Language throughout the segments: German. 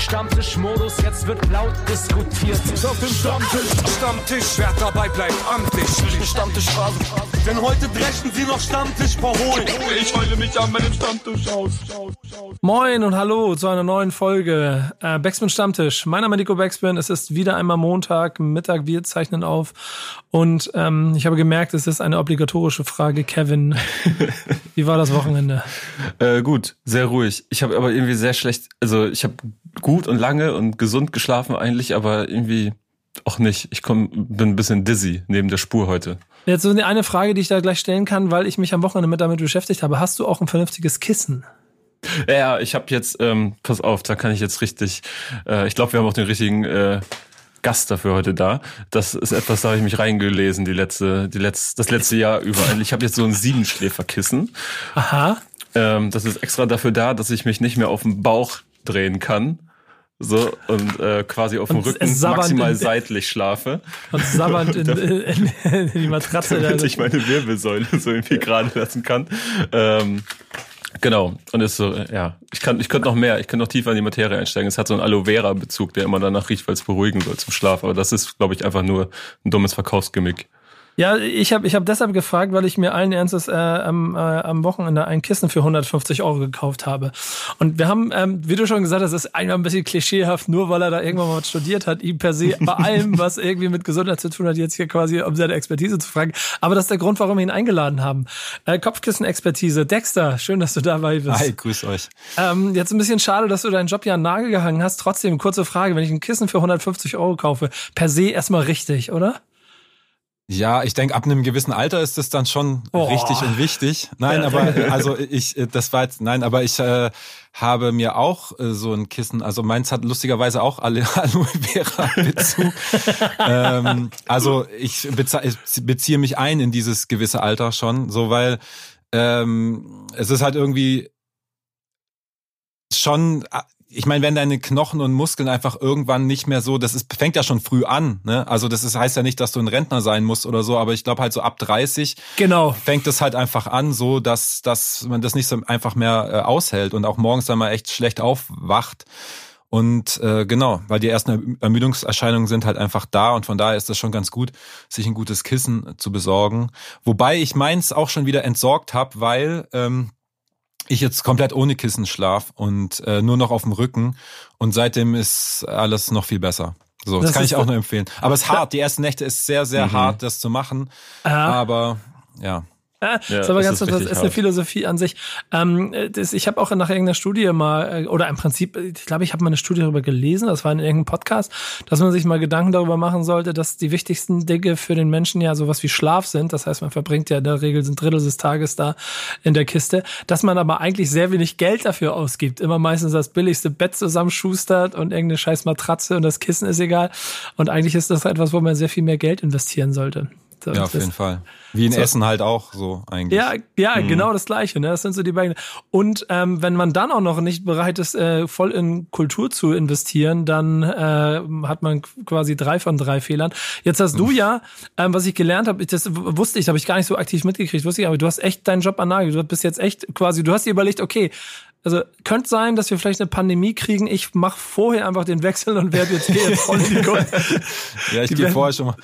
Stammtischmodus, jetzt wird laut diskutiert. Auf dem Stammtisch, Stammtisch, wer dabei bleibt, amtlich. Stammtisch Phase. Denn heute dreschen sie noch Stammtisch verholen. Ich heule mich an meinem Stammtisch aus. Moin und hallo zu einer neuen Folge äh, Backspin Stammtisch. Mein Name ist Nico Backspin. Es ist wieder einmal Montag, Mittag. Wir zeichnen auf. Und ähm, ich habe gemerkt, es ist eine obligatorische Frage. Kevin, wie war das Wochenende? Äh, gut, sehr ruhig. Ich habe aber irgendwie sehr schlecht, also ich habe gut und lange und gesund geschlafen eigentlich, aber irgendwie auch nicht. Ich komm, bin ein bisschen dizzy neben der Spur heute. Jetzt so eine Frage, die ich da gleich stellen kann, weil ich mich am Wochenende mit damit beschäftigt habe. Hast du auch ein vernünftiges Kissen? Ja, ich habe jetzt, ähm, pass auf, da kann ich jetzt richtig, äh, ich glaube, wir haben auch den richtigen äh, Gast dafür heute da. Das ist etwas, da habe ich mich reingelesen, die letzte, die letzte, das letzte Jahr über. Ich habe jetzt so ein Siebenschläferkissen. Aha. Ähm, das ist extra dafür da, dass ich mich nicht mehr auf den Bauch drehen kann. So, und äh, quasi auf dem Und Rücken maximal seitlich schlafe. Und sabbernd in, in, in, die Matratze. Damit ich meine Wirbelsäule so irgendwie gerade lassen kann. Ähm, Genau. Und ist so, ja, ich kann, ich könnte noch mehr, ich könnte noch tiefer in die Materie einsteigen. Es hat so einen Aloe Vera Bezug, der immer danach riecht, weil es beruhigen soll zum Schlaf. Aber das ist, glaube ich, einfach nur ein dummes Verkaufsgimmick. Ja, ich habe ich hab deshalb gefragt, weil ich mir allen Ernstes äh, am, äh, am Wochenende ein Kissen für 150 Euro gekauft habe. Und wir haben, ähm, wie du schon gesagt hast, das ist einmal ein bisschen klischeehaft, nur weil er da irgendwann mal was studiert hat, ihm per se bei allem, was irgendwie mit Gesundheit zu tun hat, jetzt hier quasi um seine Expertise zu fragen. Aber das ist der Grund, warum wir ihn eingeladen haben. Äh, Kopfkissen-Expertise. Dexter, schön, dass du dabei bist. Hi, grüß euch. Ähm, jetzt ein bisschen schade, dass du deinen Job ja an den Nagel gehangen hast. Trotzdem, kurze Frage, wenn ich ein Kissen für 150 Euro kaufe, per se erstmal richtig, oder? Ja, ich denke, ab einem gewissen Alter ist das dann schon oh. richtig und wichtig. Nein, aber also ich, das war jetzt, nein, aber ich äh, habe mir auch äh, so ein Kissen, also meins hat lustigerweise auch alle Aloe Vera Bezug. ähm, also ich, ich beziehe mich ein in dieses gewisse Alter schon, so weil ähm, es ist halt irgendwie schon ich meine, wenn deine Knochen und Muskeln einfach irgendwann nicht mehr so, das ist, fängt ja schon früh an, ne? Also das ist, heißt ja nicht, dass du ein Rentner sein musst oder so, aber ich glaube halt so ab 30 genau. fängt es halt einfach an, so dass, dass man das nicht so einfach mehr äh, aushält und auch morgens dann mal echt schlecht aufwacht. Und äh, genau, weil die ersten Ermüdungserscheinungen sind halt einfach da und von daher ist das schon ganz gut, sich ein gutes Kissen zu besorgen. Wobei ich meins auch schon wieder entsorgt habe, weil ähm, ich jetzt komplett ohne Kissen schlaf und äh, nur noch auf dem Rücken und seitdem ist alles noch viel besser. So, das, das kann ich auch nur empfehlen. Aber es ist hart. Die ersten Nächte ist sehr, sehr mhm. hart, das zu machen. Aha. Aber ja. Ja, das ist aber ganz interessant. Das ist eine Philosophie an sich. Ähm, das, ich habe auch nach irgendeiner Studie mal, äh, oder im Prinzip, ich glaube, ich habe mal eine Studie darüber gelesen, das war in irgendeinem Podcast, dass man sich mal Gedanken darüber machen sollte, dass die wichtigsten Dinge für den Menschen ja sowas wie Schlaf sind. Das heißt, man verbringt ja in der Regel ein Drittel des Tages da in der Kiste, dass man aber eigentlich sehr wenig Geld dafür ausgibt. Immer meistens das billigste Bett zusammenschustert und irgendeine scheiß Matratze und das Kissen ist egal. Und eigentlich ist das etwas, wo man sehr viel mehr Geld investieren sollte. Und ja, auf jeden Fall. Wie in so. Essen halt auch so eigentlich. Ja, ja, mhm. genau das Gleiche. Ne? Das sind so die beiden. Und ähm, wenn man dann auch noch nicht bereit ist, äh, voll in Kultur zu investieren, dann äh, hat man quasi drei von drei Fehlern. Jetzt hast du ja, ähm, was ich gelernt habe, das wusste ich, habe ich gar nicht so aktiv mitgekriegt, wusste ich, aber du hast echt deinen Job an Nagel. Du bist jetzt echt quasi, du hast dir überlegt, okay, also könnte sein, dass wir vielleicht eine Pandemie kriegen. Ich mache vorher einfach den Wechsel und werde jetzt hier voll in die Gold. ja, ich gehe vorher schon mal.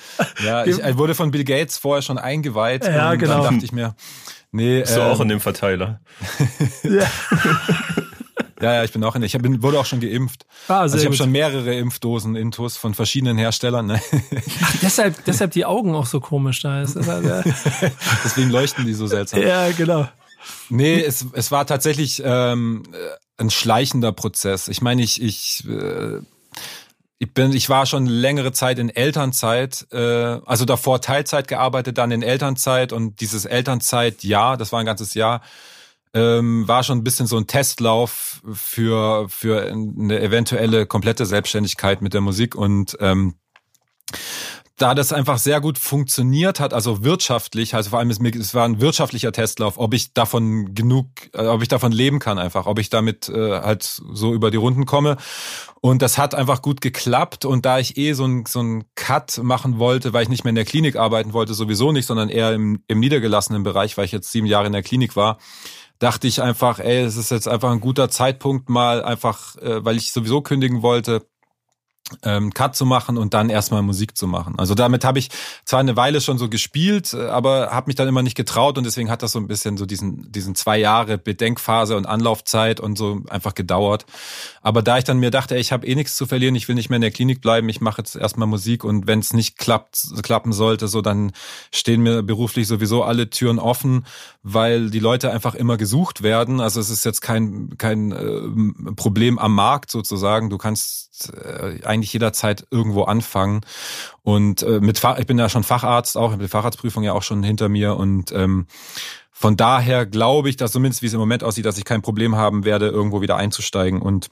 Ja, ich, ich, wurde von Bill Gates vorher schon eingeweiht. Ja, und genau. Dann dachte ich mir, nee. Bist ähm, du auch in dem Verteiler? ja. Ja, ja, ich bin auch in. Ich bin, wurde auch schon geimpft. Ah, also ich habe schon mehrere Impfdosen Intus von verschiedenen Herstellern. Ne? Ach, deshalb, deshalb die Augen auch so komisch da ist. Deswegen leuchten die so seltsam. Ja, genau. Nee, es, es war tatsächlich ähm, ein schleichender Prozess. Ich meine, ich, ich, äh, ich bin, ich war schon längere Zeit in Elternzeit, äh, also davor Teilzeit gearbeitet, dann in Elternzeit und dieses Elternzeit, ja, das war ein ganzes Jahr, ähm, war schon ein bisschen so ein Testlauf für für eine eventuelle komplette Selbstständigkeit mit der Musik und ähm, da das einfach sehr gut funktioniert hat, also wirtschaftlich, also vor allem es war ein wirtschaftlicher Testlauf, ob ich davon genug, äh, ob ich davon leben kann einfach, ob ich damit äh, halt so über die Runden komme. Und das hat einfach gut geklappt. Und da ich eh so ein so ein Cut machen wollte, weil ich nicht mehr in der Klinik arbeiten wollte, sowieso nicht, sondern eher im, im niedergelassenen Bereich, weil ich jetzt sieben Jahre in der Klinik war, dachte ich einfach, ey, es ist jetzt einfach ein guter Zeitpunkt mal einfach, äh, weil ich sowieso kündigen wollte, ähm, Cut zu machen und dann erstmal Musik zu machen. Also damit habe ich zwar eine Weile schon so gespielt, äh, aber habe mich dann immer nicht getraut und deswegen hat das so ein bisschen so diesen diesen zwei Jahre Bedenkphase und Anlaufzeit und so einfach gedauert. Aber da ich dann mir dachte, ey, ich habe eh nichts zu verlieren, ich will nicht mehr in der Klinik bleiben, ich mache jetzt erstmal Musik und wenn es nicht klappt, klappen sollte, so dann stehen mir beruflich sowieso alle Türen offen, weil die Leute einfach immer gesucht werden. Also es ist jetzt kein kein äh, Problem am Markt sozusagen. Du kannst äh, eigentlich jederzeit irgendwo anfangen. Und äh, mit Fach, ich bin ja schon Facharzt auch, ich habe die Facharztprüfung ja auch schon hinter mir und ähm, von daher glaube ich, dass zumindest wie es im Moment aussieht, dass ich kein Problem haben werde, irgendwo wieder einzusteigen. Und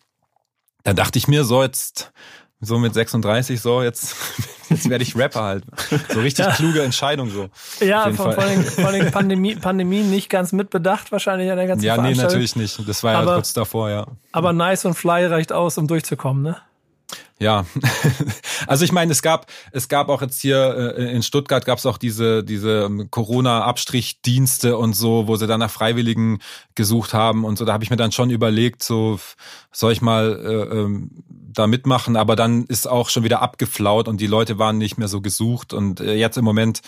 da dachte ich mir, so jetzt so mit 36, so jetzt, jetzt werde ich Rapper halt. So richtig ja. kluge Entscheidung so. Ja, vor, vor allem, vor allem Pandemie, Pandemie nicht ganz mitbedacht wahrscheinlich an der ganzen Ja, nee, natürlich nicht. Das war ja kurz davor, ja. Aber nice und fly reicht aus, um durchzukommen, ne? Ja, also ich meine, es gab es gab auch jetzt hier äh, in Stuttgart gab es auch diese diese ähm, Corona-Abstrichdienste und so, wo sie dann nach Freiwilligen gesucht haben und so. Da habe ich mir dann schon überlegt, so soll ich mal äh, ähm, da mitmachen, aber dann ist auch schon wieder abgeflaut und die Leute waren nicht mehr so gesucht und äh, jetzt im Moment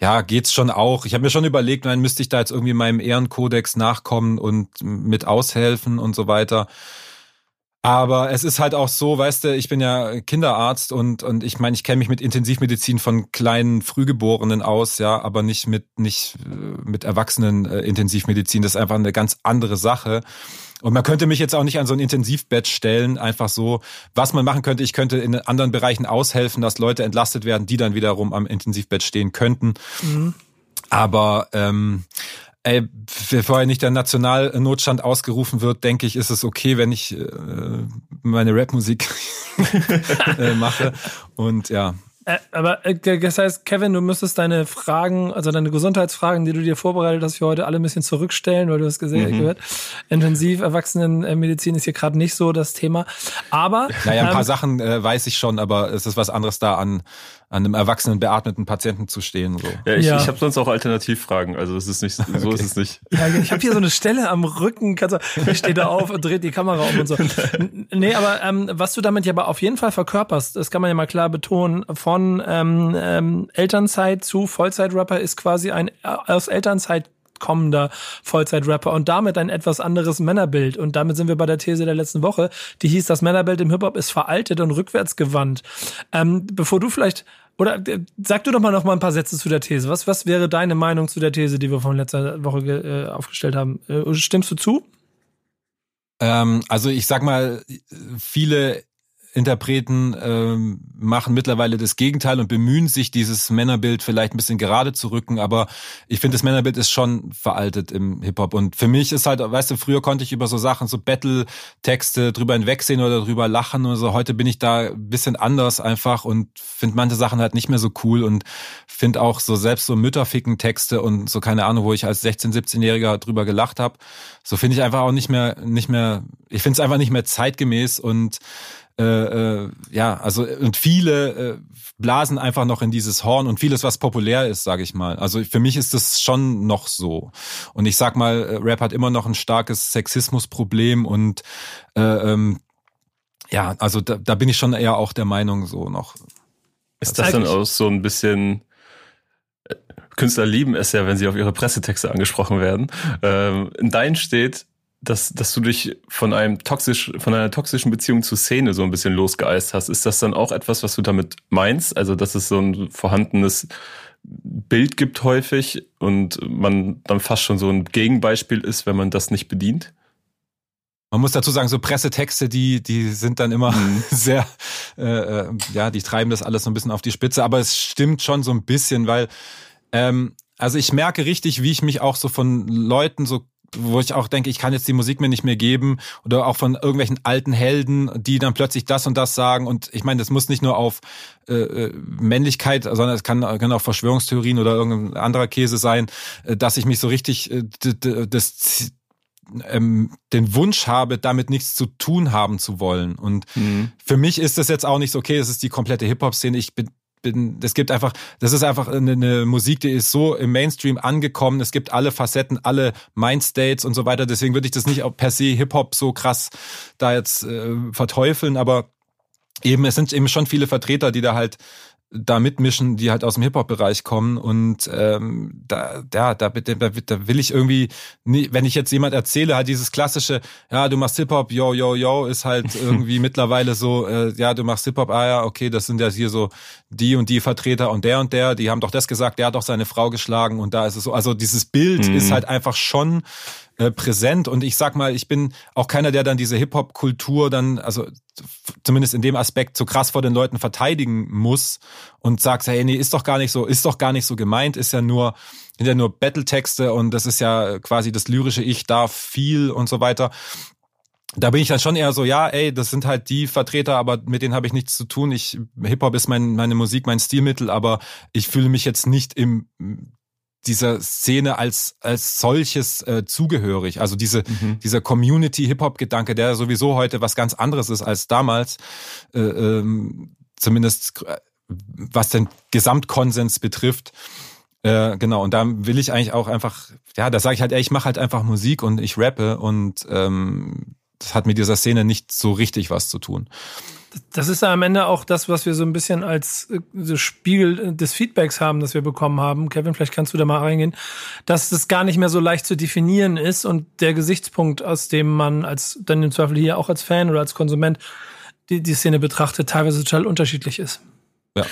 ja, geht's schon auch. Ich habe mir schon überlegt, dann müsste ich da jetzt irgendwie meinem Ehrenkodex nachkommen und mit aushelfen und so weiter. Aber es ist halt auch so, weißt du, ich bin ja Kinderarzt und und ich meine, ich kenne mich mit Intensivmedizin von kleinen Frühgeborenen aus, ja, aber nicht mit nicht äh, mit Erwachsenen äh, Intensivmedizin. Das ist einfach eine ganz andere Sache. Und man könnte mich jetzt auch nicht an so ein Intensivbett stellen, einfach so. Was man machen könnte, ich könnte in anderen Bereichen aushelfen, dass Leute entlastet werden, die dann wiederum am Intensivbett stehen könnten. Mhm. Aber ähm, Ey, bevor nicht der Nationalnotstand ausgerufen wird, denke ich, ist es okay, wenn ich äh, meine Rapmusik äh, mache. Und ja, äh, aber äh, das heißt, Kevin, du müsstest deine Fragen, also deine Gesundheitsfragen, die du dir vorbereitet hast, für heute alle ein bisschen zurückstellen, weil du hast gesehen, mhm. gehört. Intensiv Erwachsenenmedizin ist hier gerade nicht so das Thema. Aber. Naja, ein paar ähm, Sachen äh, weiß ich schon, aber es ist was anderes da an, an einem erwachsenen beatmeten Patienten zu stehen. So. Ja, ich, ja. ich habe sonst auch Alternativfragen, also es ist nicht, so okay. ist es nicht. Ja, ich habe hier so eine Stelle am Rücken, kannst du, steht da auf und dreht die Kamera um und so. Nee, aber ähm, was du damit ja aber auf jeden Fall verkörperst, das kann man ja mal klar betonen, von von ähm, ähm, Elternzeit zu Vollzeitrapper ist quasi ein äh, aus Elternzeit kommender Vollzeitrapper und damit ein etwas anderes Männerbild. Und damit sind wir bei der These der letzten Woche, die hieß, das Männerbild im Hip-Hop ist veraltet und rückwärtsgewandt. Ähm, bevor du vielleicht, oder äh, sag du doch mal noch mal ein paar Sätze zu der These. Was, was wäre deine Meinung zu der These, die wir von letzter Woche äh, aufgestellt haben? Äh, stimmst du zu? Ähm, also ich sag mal, viele Interpreten ähm, machen mittlerweile das Gegenteil und bemühen sich, dieses Männerbild vielleicht ein bisschen gerade zu rücken. Aber ich finde, das Männerbild ist schon veraltet im Hip-Hop. Und für mich ist halt, weißt du, früher konnte ich über so Sachen, so Battle-Texte drüber hinwegsehen oder drüber lachen oder so. Heute bin ich da ein bisschen anders einfach und finde manche Sachen halt nicht mehr so cool und finde auch so selbst so Mütterficken-Texte und so keine Ahnung, wo ich als 16-, 17-Jähriger drüber gelacht habe. So finde ich einfach auch nicht mehr, nicht mehr, ich finde es einfach nicht mehr zeitgemäß und äh, äh, ja, also und viele äh, blasen einfach noch in dieses Horn und vieles, was populär ist, sage ich mal. Also für mich ist das schon noch so. Und ich sag mal, äh, Rap hat immer noch ein starkes Sexismusproblem und äh, ähm, ja, also da, da bin ich schon eher auch der Meinung so noch. Ist das dann auch so ein bisschen äh, Künstler lieben es ja, wenn sie auf ihre Pressetexte angesprochen werden. Ähm, in deinen steht, dass, dass du dich von einem toxisch, von einer toxischen Beziehung zur Szene so ein bisschen losgeeist hast. Ist das dann auch etwas, was du damit meinst? Also, dass es so ein vorhandenes Bild gibt häufig und man dann fast schon so ein Gegenbeispiel ist, wenn man das nicht bedient? Man muss dazu sagen, so Pressetexte, die, die sind dann immer mhm. sehr, äh, äh, ja, die treiben das alles so ein bisschen auf die Spitze, aber es stimmt schon so ein bisschen, weil ähm, also ich merke richtig, wie ich mich auch so von Leuten so wo ich auch denke, ich kann jetzt die Musik mir nicht mehr geben oder auch von irgendwelchen alten Helden, die dann plötzlich das und das sagen und ich meine, das muss nicht nur auf äh, äh Männlichkeit, sondern es kann, kann auch Verschwörungstheorien oder irgendein anderer Käse sein, äh, dass ich mich so richtig äh, das ähm, den Wunsch habe, damit nichts zu tun haben zu wollen. Und mhm. für mich ist das jetzt auch nicht so, okay, es ist die komplette Hip-Hop-Szene. Ich bin bin, es gibt einfach, das ist einfach eine, eine Musik, die ist so im Mainstream angekommen. Es gibt alle Facetten, alle Mindstates und so weiter. Deswegen würde ich das nicht auch per se Hip-Hop so krass da jetzt äh, verteufeln, aber eben, es sind eben schon viele Vertreter, die da halt da mitmischen, die halt aus dem Hip-Hop-Bereich kommen. Und ähm, da, ja, da, da, da will ich irgendwie, nie, wenn ich jetzt jemand erzähle, halt dieses klassische, ja, du machst Hip-Hop, yo, yo, yo, ist halt irgendwie mittlerweile so, äh, ja, du machst Hip-Hop, ah ja, okay, das sind ja hier so die und die Vertreter und der und der, die haben doch das gesagt, der hat doch seine Frau geschlagen und da ist es so. Also dieses Bild mhm. ist halt einfach schon äh, präsent. Und ich sag mal, ich bin auch keiner, der dann diese Hip-Hop-Kultur dann, also zumindest in dem Aspekt, so krass vor den Leuten verteidigen muss und sagt, hey, nee, ist doch gar nicht so, ist doch gar nicht so gemeint, ist ja nur, sind ja nur Battle-Texte und das ist ja quasi das lyrische Ich darf viel und so weiter da bin ich dann schon eher so, ja, ey, das sind halt die Vertreter, aber mit denen habe ich nichts zu tun. Ich Hip Hop ist mein, meine Musik, mein Stilmittel, aber ich fühle mich jetzt nicht im dieser Szene als als solches äh, zugehörig. Also diese mhm. dieser Community Hip Hop Gedanke, der sowieso heute was ganz anderes ist als damals, äh, ähm, zumindest äh, was den Gesamtkonsens betrifft. Äh, genau, und da will ich eigentlich auch einfach, ja, da sage ich halt, ey, ich mache halt einfach Musik und ich rappe und ähm, das hat mit dieser Szene nicht so richtig was zu tun das ist ja am Ende auch das, was wir so ein bisschen als äh, so Spiegel des Feedbacks haben, das wir bekommen haben. Kevin, vielleicht kannst du da mal reingehen, dass das gar nicht mehr so leicht zu definieren ist und der Gesichtspunkt, aus dem man als dann im Zweifel hier auch als Fan oder als Konsument die, die Szene betrachtet, teilweise total unterschiedlich ist. Ja.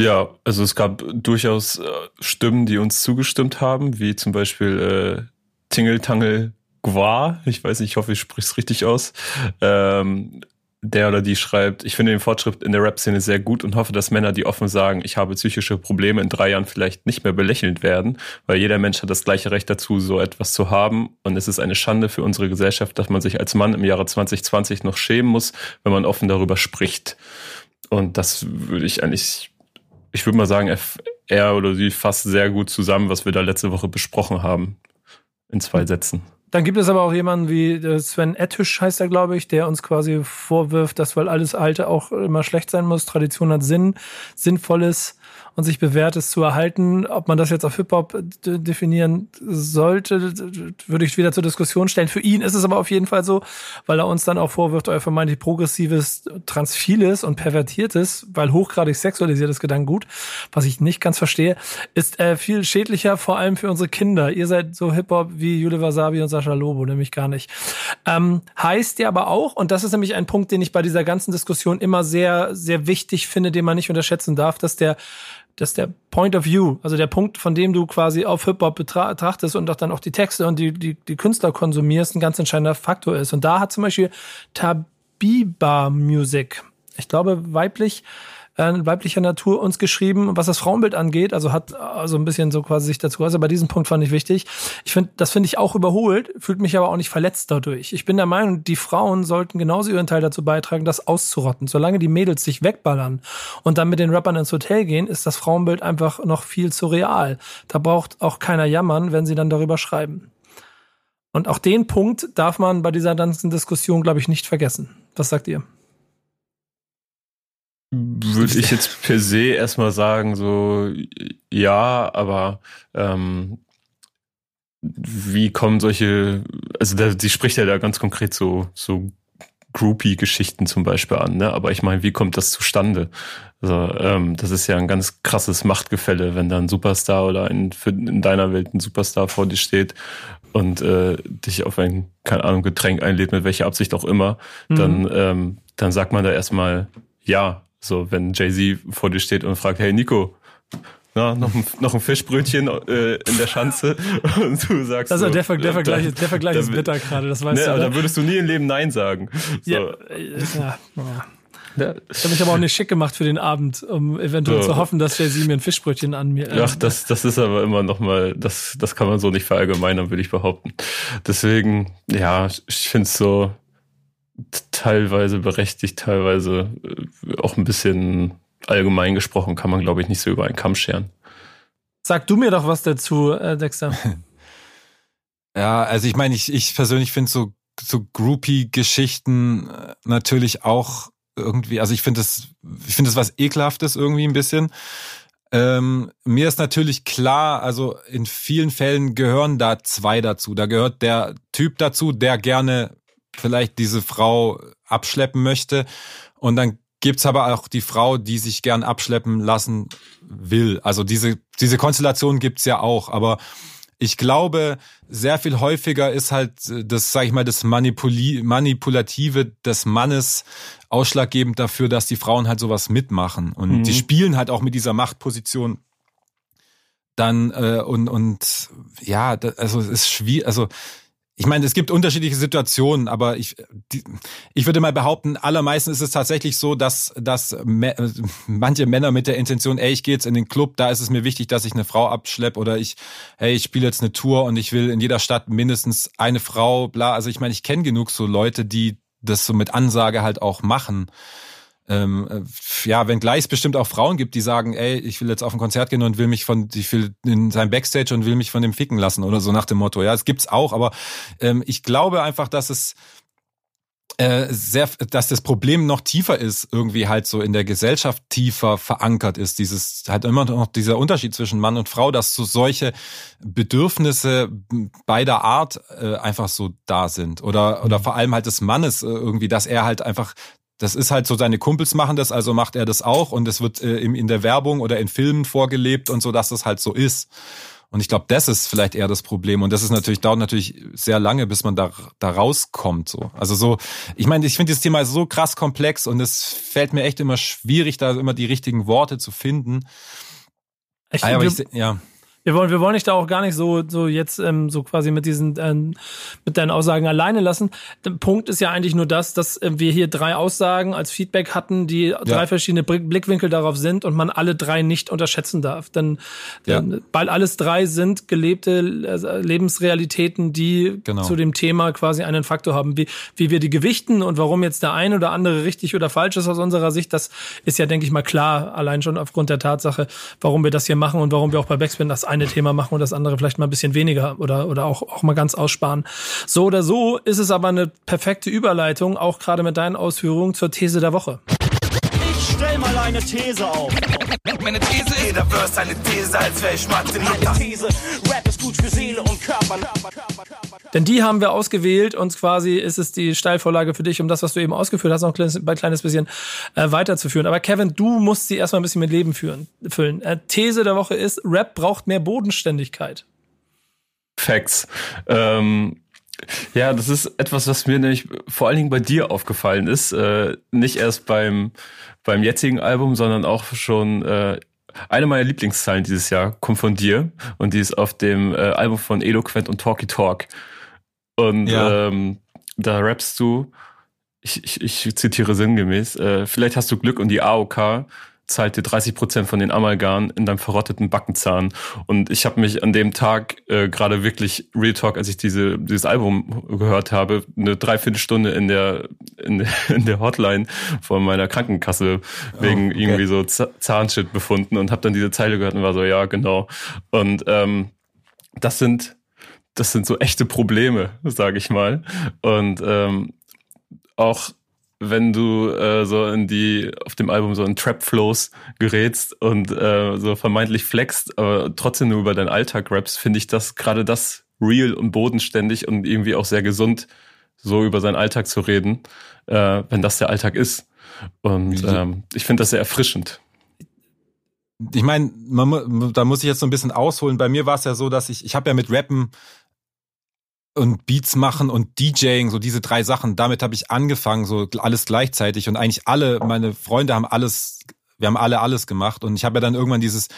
Ja, also es gab durchaus äh, Stimmen, die uns zugestimmt haben, wie zum Beispiel äh, Tingle Tangle Gwa, ich weiß nicht, ich hoffe, ich spreche es richtig aus, ähm, der oder die schreibt, ich finde den Fortschritt in der Rap-Szene sehr gut und hoffe, dass Männer, die offen sagen, ich habe psychische Probleme, in drei Jahren vielleicht nicht mehr belächelt werden, weil jeder Mensch hat das gleiche Recht dazu, so etwas zu haben. Und es ist eine Schande für unsere Gesellschaft, dass man sich als Mann im Jahre 2020 noch schämen muss, wenn man offen darüber spricht. Und das würde ich eigentlich, ich würde mal sagen, er oder sie fasst sehr gut zusammen, was wir da letzte Woche besprochen haben. In zwei Sätzen. Dann gibt es aber auch jemanden wie äh, Sven Ettisch heißt er, glaube ich, der uns quasi vorwirft, dass weil alles Alte auch immer schlecht sein muss, Tradition hat Sinn, Sinnvolles und sich bewährtes zu erhalten. Ob man das jetzt auf Hip-Hop definieren sollte, würde ich wieder zur Diskussion stellen. Für ihn ist es aber auf jeden Fall so, weil er uns dann auch vorwirft, euer vermeintlich progressives, transphiles und pervertiertes, weil hochgradig sexualisiertes Gedankengut, was ich nicht ganz verstehe, ist äh, viel schädlicher, vor allem für unsere Kinder. Ihr seid so Hip-Hop wie Jule Wasabi und Sascha Lobo, nämlich gar nicht. Ähm, heißt ja aber auch, und das ist nämlich ein Punkt, den ich bei dieser ganzen Diskussion immer sehr, sehr wichtig finde, den man nicht unterschätzen darf, dass der dass der Point of View, also der Punkt, von dem du quasi auf Hip-Hop betrachtest und auch dann auch die Texte und die, die, die Künstler konsumierst, ein ganz entscheidender Faktor ist. Und da hat zum Beispiel Tabiba Music, ich glaube weiblich, äh, weiblicher Natur uns geschrieben, was das Frauenbild angeht. Also hat also ein bisschen so quasi sich dazu. Also bei diesem Punkt fand ich wichtig. Ich finde, das finde ich auch überholt, fühlt mich aber auch nicht verletzt dadurch. Ich bin der Meinung, die Frauen sollten genauso ihren Teil dazu beitragen, das auszurotten. Solange die Mädels sich wegballern und dann mit den Rappern ins Hotel gehen, ist das Frauenbild einfach noch viel zu real. Da braucht auch keiner jammern, wenn sie dann darüber schreiben. Und auch den Punkt darf man bei dieser ganzen Diskussion, glaube ich, nicht vergessen. Was sagt ihr? Würde ich jetzt per se erstmal sagen, so ja, aber ähm, wie kommen solche, also da, sie spricht ja da ganz konkret so, so Groupie-Geschichten zum Beispiel an, ne? Aber ich meine, wie kommt das zustande? Also, ähm, das ist ja ein ganz krasses Machtgefälle, wenn da ein Superstar oder ein, in deiner Welt ein Superstar vor dir steht und äh, dich auf ein, keine Ahnung, Getränk einlädt, mit welcher Absicht auch immer, mhm. dann, ähm, dann sagt man da erstmal ja. So, wenn Jay-Z vor dir steht und fragt, hey Nico, na, noch, ein, noch ein Fischbrötchen äh, in der Schanze und du sagst also so, der, Ver der Vergleich, da, der Vergleich da, ist bitter gerade, das weißt ne, du. Aber da würdest du nie im Leben Nein sagen. So. Ja, äh, ja, ja. Ja. Ich habe mich aber auch nicht schick gemacht für den Abend, um eventuell so. zu hoffen, dass Jay-Z mir ein Fischbrötchen an mir. Äh, Ach, das, das ist aber immer noch mal, das, das kann man so nicht verallgemeinern, würde ich behaupten. Deswegen, ja, ich finde es so, teilweise berechtigt, teilweise äh, auch ein bisschen allgemein gesprochen, kann man, glaube ich, nicht so über einen Kamm scheren. Sag du mir doch was dazu, äh, Dexter. ja, also ich meine, ich, ich persönlich finde so, so Groupie-Geschichten äh, natürlich auch irgendwie, also ich finde das, ich finde das was ekelhaftes irgendwie ein bisschen. Ähm, mir ist natürlich klar, also in vielen Fällen gehören da zwei dazu. Da gehört der Typ dazu, der gerne vielleicht diese Frau abschleppen möchte. Und dann gibt's aber auch die Frau, die sich gern abschleppen lassen will. Also diese, diese Konstellation gibt's ja auch. Aber ich glaube, sehr viel häufiger ist halt das, sag ich mal, das Manipuli Manipulative des Mannes ausschlaggebend dafür, dass die Frauen halt sowas mitmachen. Und mhm. die spielen halt auch mit dieser Machtposition dann äh, und und ja, also es ist schwierig, also ich meine, es gibt unterschiedliche Situationen, aber ich, die, ich würde mal behaupten, allermeistens ist es tatsächlich so, dass, dass me, manche Männer mit der Intention, ey, ich gehe jetzt in den Club, da ist es mir wichtig, dass ich eine Frau abschleppe oder ich, hey, ich spiele jetzt eine Tour und ich will in jeder Stadt mindestens eine Frau, bla. Also ich meine, ich kenne genug so Leute, die das so mit Ansage halt auch machen ähm, äh, ja, wenn gleich es bestimmt auch Frauen gibt, die sagen, ey, ich will jetzt auf ein Konzert gehen und will mich von, ich will in sein Backstage und will mich von dem ficken lassen oder so nach dem Motto. Ja, es gibt's auch, aber ähm, ich glaube einfach, dass es äh, sehr, dass das Problem noch tiefer ist, irgendwie halt so in der Gesellschaft tiefer verankert ist. Dieses halt immer noch dieser Unterschied zwischen Mann und Frau, dass so solche Bedürfnisse beider Art äh, einfach so da sind oder oder mhm. vor allem halt des Mannes äh, irgendwie, dass er halt einfach das ist halt so, seine Kumpels machen das, also macht er das auch und es wird äh, in der Werbung oder in Filmen vorgelebt und so, dass das halt so ist. Und ich glaube, das ist vielleicht eher das Problem. Und das ist natürlich, dauert natürlich sehr lange, bis man da, da rauskommt. So. Also so, ich meine, ich finde das Thema so krass komplex und es fällt mir echt immer schwierig, da immer die richtigen Worte zu finden. Ich, ah, aber ich, ja. Wir wollen, wir wollen dich da auch gar nicht so, so jetzt ähm, so quasi mit diesen, ähm, mit deinen Aussagen alleine lassen. Der Punkt ist ja eigentlich nur das, dass äh, wir hier drei Aussagen als Feedback hatten, die ja. drei verschiedene Blickwinkel darauf sind und man alle drei nicht unterschätzen darf. Denn, ja. denn weil alles drei sind gelebte äh, Lebensrealitäten, die genau. zu dem Thema quasi einen Faktor haben. Wie, wie wir die gewichten und warum jetzt der eine oder andere richtig oder falsch ist aus unserer Sicht, das ist ja, denke ich mal, klar, allein schon aufgrund der Tatsache, warum wir das hier machen und warum wir auch bei Backspin das eine Thema machen und das andere vielleicht mal ein bisschen weniger oder, oder auch, auch mal ganz aussparen. So oder so ist es aber eine perfekte Überleitung, auch gerade mit deinen Ausführungen zur These der Woche. Eine These auf. Meine These ist, jeder Verse eine These, als wäre ich Mathe. These, Rap ist gut für Seele und Körper. Denn die haben wir ausgewählt und quasi ist es die Steilvorlage für dich, um das, was du eben ausgeführt hast, noch ein kleines, ein kleines bisschen äh, weiterzuführen. Aber Kevin, du musst sie erstmal ein bisschen mit Leben führen, füllen. Äh, These der Woche ist, Rap braucht mehr Bodenständigkeit. Facts. Ähm ja, das ist etwas, was mir nämlich vor allen Dingen bei dir aufgefallen ist. Äh, nicht erst beim, beim jetzigen Album, sondern auch schon äh, eine meiner Lieblingszeilen dieses Jahr kommt von dir und die ist auf dem äh, Album von Eloquent und Talky Talk. Und ja. ähm, da rappst du, ich, ich, ich zitiere sinngemäß, äh, vielleicht hast du Glück und die AOK zahlt dir 30 Prozent von den Amalgam in deinem verrotteten Backenzahn. Und ich habe mich an dem Tag äh, gerade wirklich Real Talk, als ich diese dieses Album gehört habe, eine Dreiviertelstunde in der in, in der Hotline von meiner Krankenkasse wegen oh, okay. irgendwie so Zahnshit befunden und habe dann diese Zeile gehört und war so ja genau. Und ähm, das sind das sind so echte Probleme, sage ich mal. Und ähm, auch wenn du äh, so in die auf dem Album so in Trap Flows gerätst und äh, so vermeintlich flexst, aber trotzdem nur über deinen Alltag raps, finde ich das gerade das real und bodenständig und irgendwie auch sehr gesund, so über seinen Alltag zu reden, äh, wenn das der Alltag ist. Und ähm, ich finde das sehr erfrischend. Ich meine, da muss ich jetzt so ein bisschen ausholen. Bei mir war es ja so, dass ich, ich habe ja mit Rappen und Beats machen und DJing, so diese drei Sachen, damit habe ich angefangen, so alles gleichzeitig. Und eigentlich alle, meine Freunde haben alles, wir haben alle alles gemacht. Und ich habe ja dann irgendwann dieses,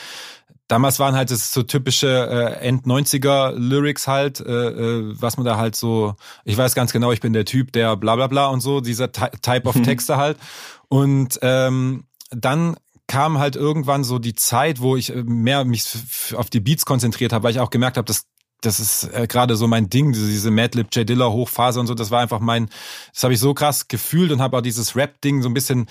damals waren halt das so typische äh, End-90er Lyrics halt, äh, äh, was man da halt so, ich weiß ganz genau, ich bin der Typ, der bla bla bla und so, dieser Type of mhm. Texte halt. Und ähm, dann kam halt irgendwann so die Zeit, wo ich äh, mehr mich auf die Beats konzentriert habe, weil ich auch gemerkt habe, das das ist äh, gerade so mein Ding, diese Madlib, J Dilla Hochphase und so, das war einfach mein, das habe ich so krass gefühlt und habe auch dieses Rap-Ding so ein bisschen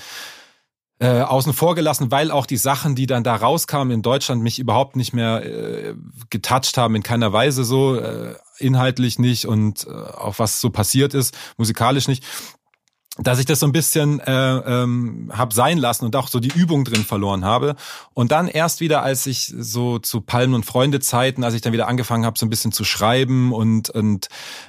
äh, außen vor gelassen, weil auch die Sachen, die dann da rauskamen in Deutschland, mich überhaupt nicht mehr äh, getoucht haben, in keiner Weise so, äh, inhaltlich nicht und äh, auch was so passiert ist, musikalisch nicht. Dass ich das so ein bisschen äh, ähm, hab sein lassen und auch so die Übung drin verloren habe. Und dann erst wieder, als ich so zu Palmen- und Freunde-Zeiten, als ich dann wieder angefangen habe, so ein bisschen zu schreiben und, und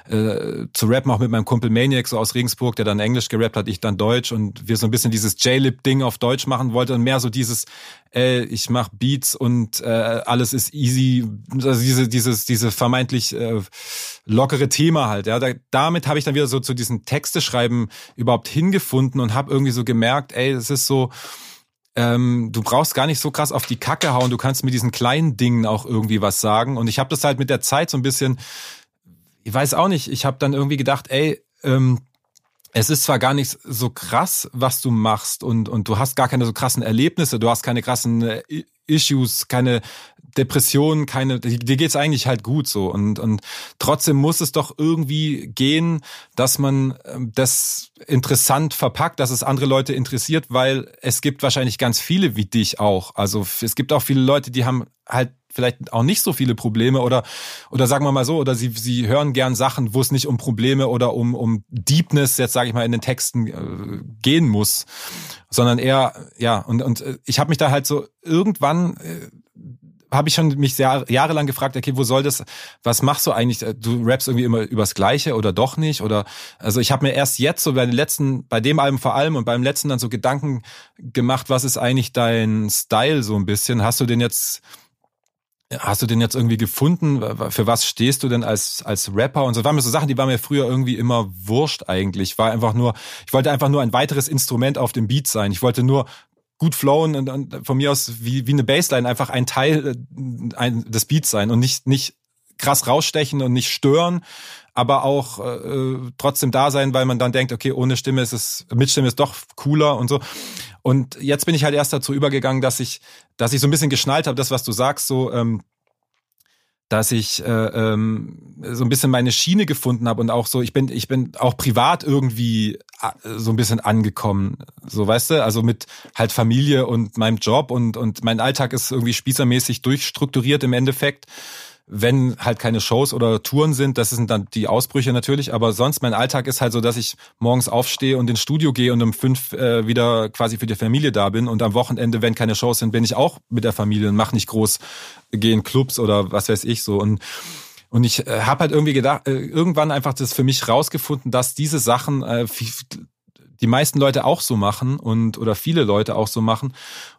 äh, zu rappen, auch mit meinem Kumpel Maniac, so aus Regensburg, der dann Englisch gerappt hat, ich dann Deutsch und wir so ein bisschen dieses J-Lip-Ding auf Deutsch machen wollten und mehr so dieses, äh, ich mach Beats und äh, alles ist easy, also diese, dieses, diese vermeintlich äh, lockere Thema halt. Ja, da, damit habe ich dann wieder so zu diesen Texte schreiben überhaupt hingefunden und habe irgendwie so gemerkt, ey, es ist so, ähm, du brauchst gar nicht so krass auf die Kacke hauen, du kannst mit diesen kleinen Dingen auch irgendwie was sagen. Und ich habe das halt mit der Zeit so ein bisschen, ich weiß auch nicht, ich habe dann irgendwie gedacht, ey, ähm, es ist zwar gar nicht so krass, was du machst und, und du hast gar keine so krassen Erlebnisse, du hast keine krassen äh, Issues, keine Depressionen, keine, dir geht's eigentlich halt gut so und und trotzdem muss es doch irgendwie gehen, dass man ähm, das interessant verpackt, dass es andere Leute interessiert, weil es gibt wahrscheinlich ganz viele wie dich auch. Also es gibt auch viele Leute, die haben halt vielleicht auch nicht so viele Probleme oder oder sagen wir mal so oder sie sie hören gern Sachen, wo es nicht um Probleme oder um um Deepness jetzt sage ich mal in den Texten äh, gehen muss, sondern eher ja und und äh, ich habe mich da halt so irgendwann äh, habe ich schon mich sehr, jahrelang gefragt, okay, wo soll das, was machst du eigentlich? Du rappst irgendwie immer übers Gleiche oder doch nicht? Oder also ich habe mir erst jetzt so bei den letzten, bei dem Album vor allem und beim letzten dann so Gedanken gemacht, was ist eigentlich dein Style so ein bisschen? Hast du den jetzt, hast du den jetzt irgendwie gefunden? Für was stehst du denn als, als Rapper? Und so waren mir so Sachen, die waren mir früher irgendwie immer wurscht eigentlich. War einfach nur, ich wollte einfach nur ein weiteres Instrument auf dem Beat sein. Ich wollte nur gut flowen und, und von mir aus wie, wie eine Bassline einfach ein Teil äh, ein, des Beats sein und nicht, nicht krass rausstechen und nicht stören, aber auch äh, trotzdem da sein, weil man dann denkt, okay, ohne Stimme ist es, mit Stimme ist doch cooler und so. Und jetzt bin ich halt erst dazu übergegangen, dass ich, dass ich so ein bisschen geschnallt habe, das, was du sagst, so ähm, dass ich äh, ähm, so ein bisschen meine Schiene gefunden habe und auch so, ich bin, ich bin auch privat irgendwie äh, so ein bisschen angekommen. So, weißt du, also mit halt Familie und meinem Job und, und mein Alltag ist irgendwie spießermäßig durchstrukturiert im Endeffekt wenn halt keine Shows oder Touren sind, das sind dann die Ausbrüche natürlich, aber sonst mein Alltag ist halt so, dass ich morgens aufstehe und ins Studio gehe und um fünf äh, wieder quasi für die Familie da bin. Und am Wochenende, wenn keine Shows sind, bin ich auch mit der Familie und mache nicht groß, gehen Clubs oder was weiß ich so. Und und ich äh, habe halt irgendwie gedacht, äh, irgendwann einfach das für mich rausgefunden, dass diese Sachen äh, die meisten Leute auch so machen und oder viele Leute auch so machen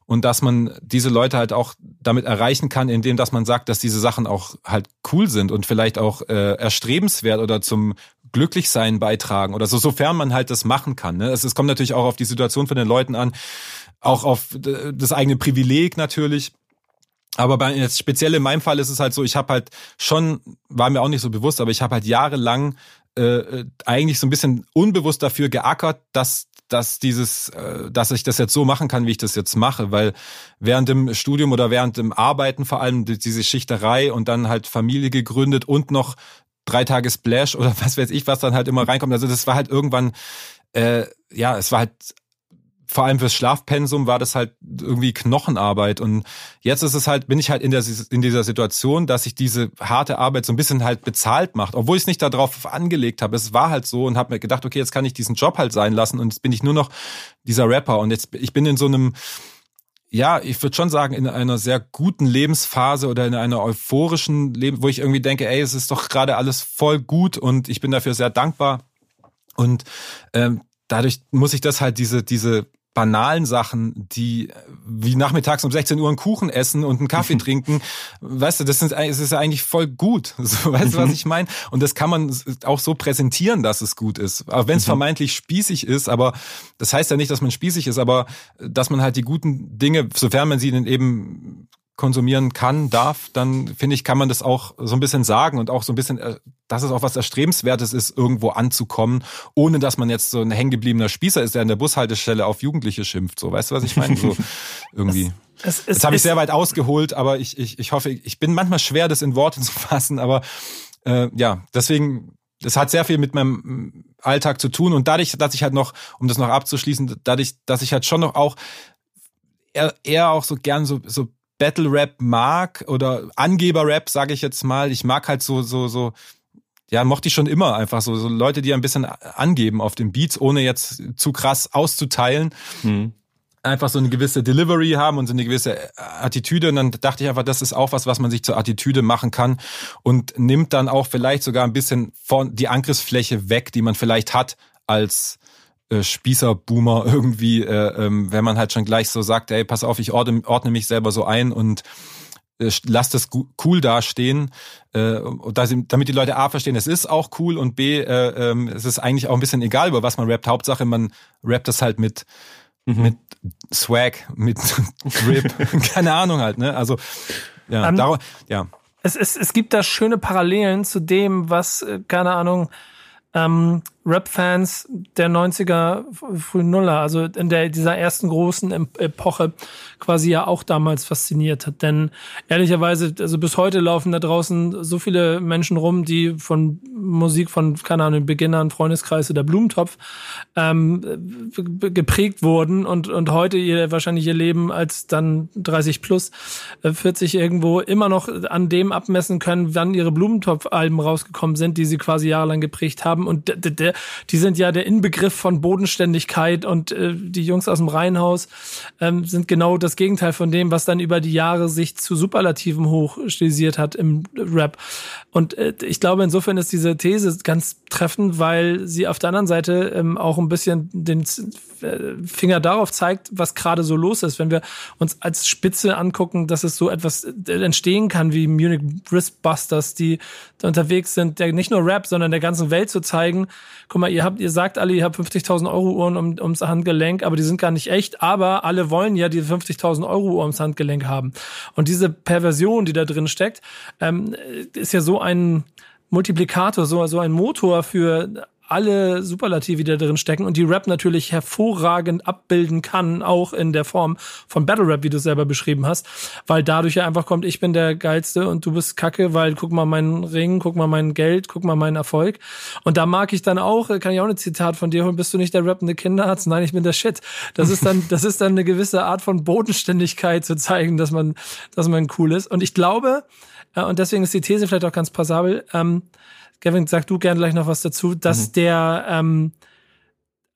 und dass man diese Leute halt auch damit erreichen kann, indem dass man sagt, dass diese Sachen auch halt cool sind und vielleicht auch äh, erstrebenswert oder zum Glücklichsein beitragen oder so, sofern man halt das machen kann. Ne? Es, es kommt natürlich auch auf die Situation von den Leuten an, auch auf das eigene Privileg natürlich. Aber bei, jetzt speziell in meinem Fall ist es halt so, ich habe halt schon, war mir auch nicht so bewusst, aber ich habe halt jahrelang äh, äh, eigentlich so ein bisschen unbewusst dafür geackert, dass dass dieses, äh, dass ich das jetzt so machen kann, wie ich das jetzt mache, weil während dem Studium oder während dem Arbeiten vor allem diese Schichterei und dann halt Familie gegründet und noch drei Tage Splash oder was weiß ich, was dann halt immer reinkommt. Also das war halt irgendwann, äh, ja, es war halt vor allem fürs Schlafpensum war das halt irgendwie Knochenarbeit. Und jetzt ist es halt, bin ich halt in, der, in dieser Situation, dass ich diese harte Arbeit so ein bisschen halt bezahlt macht, obwohl ich es nicht darauf angelegt habe. Es war halt so und habe mir gedacht, okay, jetzt kann ich diesen Job halt sein lassen und jetzt bin ich nur noch dieser Rapper. Und jetzt, ich bin in so einem, ja, ich würde schon sagen, in einer sehr guten Lebensphase oder in einer euphorischen Leben, wo ich irgendwie denke, ey, es ist doch gerade alles voll gut und ich bin dafür sehr dankbar. Und ähm, dadurch muss ich das halt diese, diese banalen Sachen, die wie nachmittags um 16 Uhr einen Kuchen essen und einen Kaffee trinken, weißt du, das, sind, das ist eigentlich voll gut. So, weißt du, was mhm. ich meine? Und das kann man auch so präsentieren, dass es gut ist. Auch wenn es mhm. vermeintlich spießig ist, aber das heißt ja nicht, dass man spießig ist, aber dass man halt die guten Dinge, sofern man sie denn eben konsumieren kann, darf, dann finde ich, kann man das auch so ein bisschen sagen und auch so ein bisschen, äh, dass es auch was Erstrebenswertes ist, irgendwo anzukommen, ohne dass man jetzt so ein hängengebliebener Spießer ist, der an der Bushaltestelle auf Jugendliche schimpft. So, weißt du, was ich meine? So irgendwie. Es, es, Jetzt habe ich sehr weit ausgeholt, aber ich, ich, ich hoffe, ich bin manchmal schwer, das in Worte zu fassen, aber äh, ja, deswegen das hat sehr viel mit meinem Alltag zu tun und dadurch, dass ich halt noch, um das noch abzuschließen, dadurch, dass ich halt schon noch auch eher, eher auch so gern so, so Battle Rap mag oder Angeber Rap, sage ich jetzt mal. Ich mag halt so so so ja, mochte ich schon immer einfach so, so Leute, die ein bisschen angeben auf den Beats, ohne jetzt zu krass auszuteilen. Mhm. Einfach so eine gewisse Delivery haben und so eine gewisse Attitüde. Und dann dachte ich einfach, das ist auch was, was man sich zur Attitüde machen kann und nimmt dann auch vielleicht sogar ein bisschen von die Angriffsfläche weg, die man vielleicht hat als äh, Spießer-Boomer irgendwie, äh, ähm, wenn man halt schon gleich so sagt, ey, pass auf, ich ordne, ordne mich selber so ein und äh, lasst es cool dastehen, äh, damit die Leute A verstehen, es ist auch cool und B, äh, äh, es ist eigentlich auch ein bisschen egal, über was man rappt. Hauptsache, man rappt das halt mit, mhm. mit Swag, mit Grip, keine Ahnung halt, ne? Also, ja, um, ähm, darum, ja. Es, es, es gibt da schöne Parallelen zu dem, was, keine Ahnung, ähm, Rap-Fans der 90er, frühen Nuller, also in der, dieser ersten großen Epoche quasi ja auch damals fasziniert hat. Denn ehrlicherweise, also bis heute laufen da draußen so viele Menschen rum, die von Musik von, keine Ahnung, Beginnern, Freundeskreis oder Blumentopf ähm, geprägt wurden und, und heute ihr, wahrscheinlich ihr Leben als dann 30 plus, 40 äh, irgendwo immer noch an dem abmessen können, wann ihre Blumentopf-Alben rausgekommen sind, die sie quasi jahrelang geprägt haben. Und der, die sind ja der Inbegriff von Bodenständigkeit und äh, die Jungs aus dem Reihenhaus ähm, sind genau das Gegenteil von dem, was dann über die Jahre sich zu Superlativen hochstilisiert hat im Rap. Und äh, ich glaube, insofern ist diese These ganz treffend, weil sie auf der anderen Seite ähm, auch ein bisschen den äh, Finger darauf zeigt, was gerade so los ist. Wenn wir uns als Spitze angucken, dass es so etwas äh, entstehen kann wie Munich Wristbusters, die unterwegs sind, der nicht nur Rap, sondern der ganzen Welt zu zeigen, guck mal, ihr habt, ihr sagt alle, ihr habt 50.000 Euro Uhren um, ums Handgelenk, aber die sind gar nicht echt, aber alle wollen ja diese 50.000 Euro Uhr ums Handgelenk haben. Und diese Perversion, die da drin steckt, ähm, ist ja so ein Multiplikator, so, so ein Motor für alle Superlative, die da drin stecken und die Rap natürlich hervorragend abbilden kann, auch in der Form von Battle Rap, wie du es selber beschrieben hast, weil dadurch ja einfach kommt, ich bin der Geilste und du bist Kacke, weil guck mal meinen Ring, guck mal mein Geld, guck mal meinen Erfolg. Und da mag ich dann auch, kann ich auch ein Zitat von dir holen, bist du nicht der rappende Kinderarzt? Nein, ich bin der Shit. Das ist dann, das ist dann eine gewisse Art von Bodenständigkeit zu zeigen, dass man, dass man cool ist. Und ich glaube, äh, und deswegen ist die These vielleicht auch ganz passabel, ähm, Gavin, sag du gern gleich noch was dazu, dass mhm. der, ähm,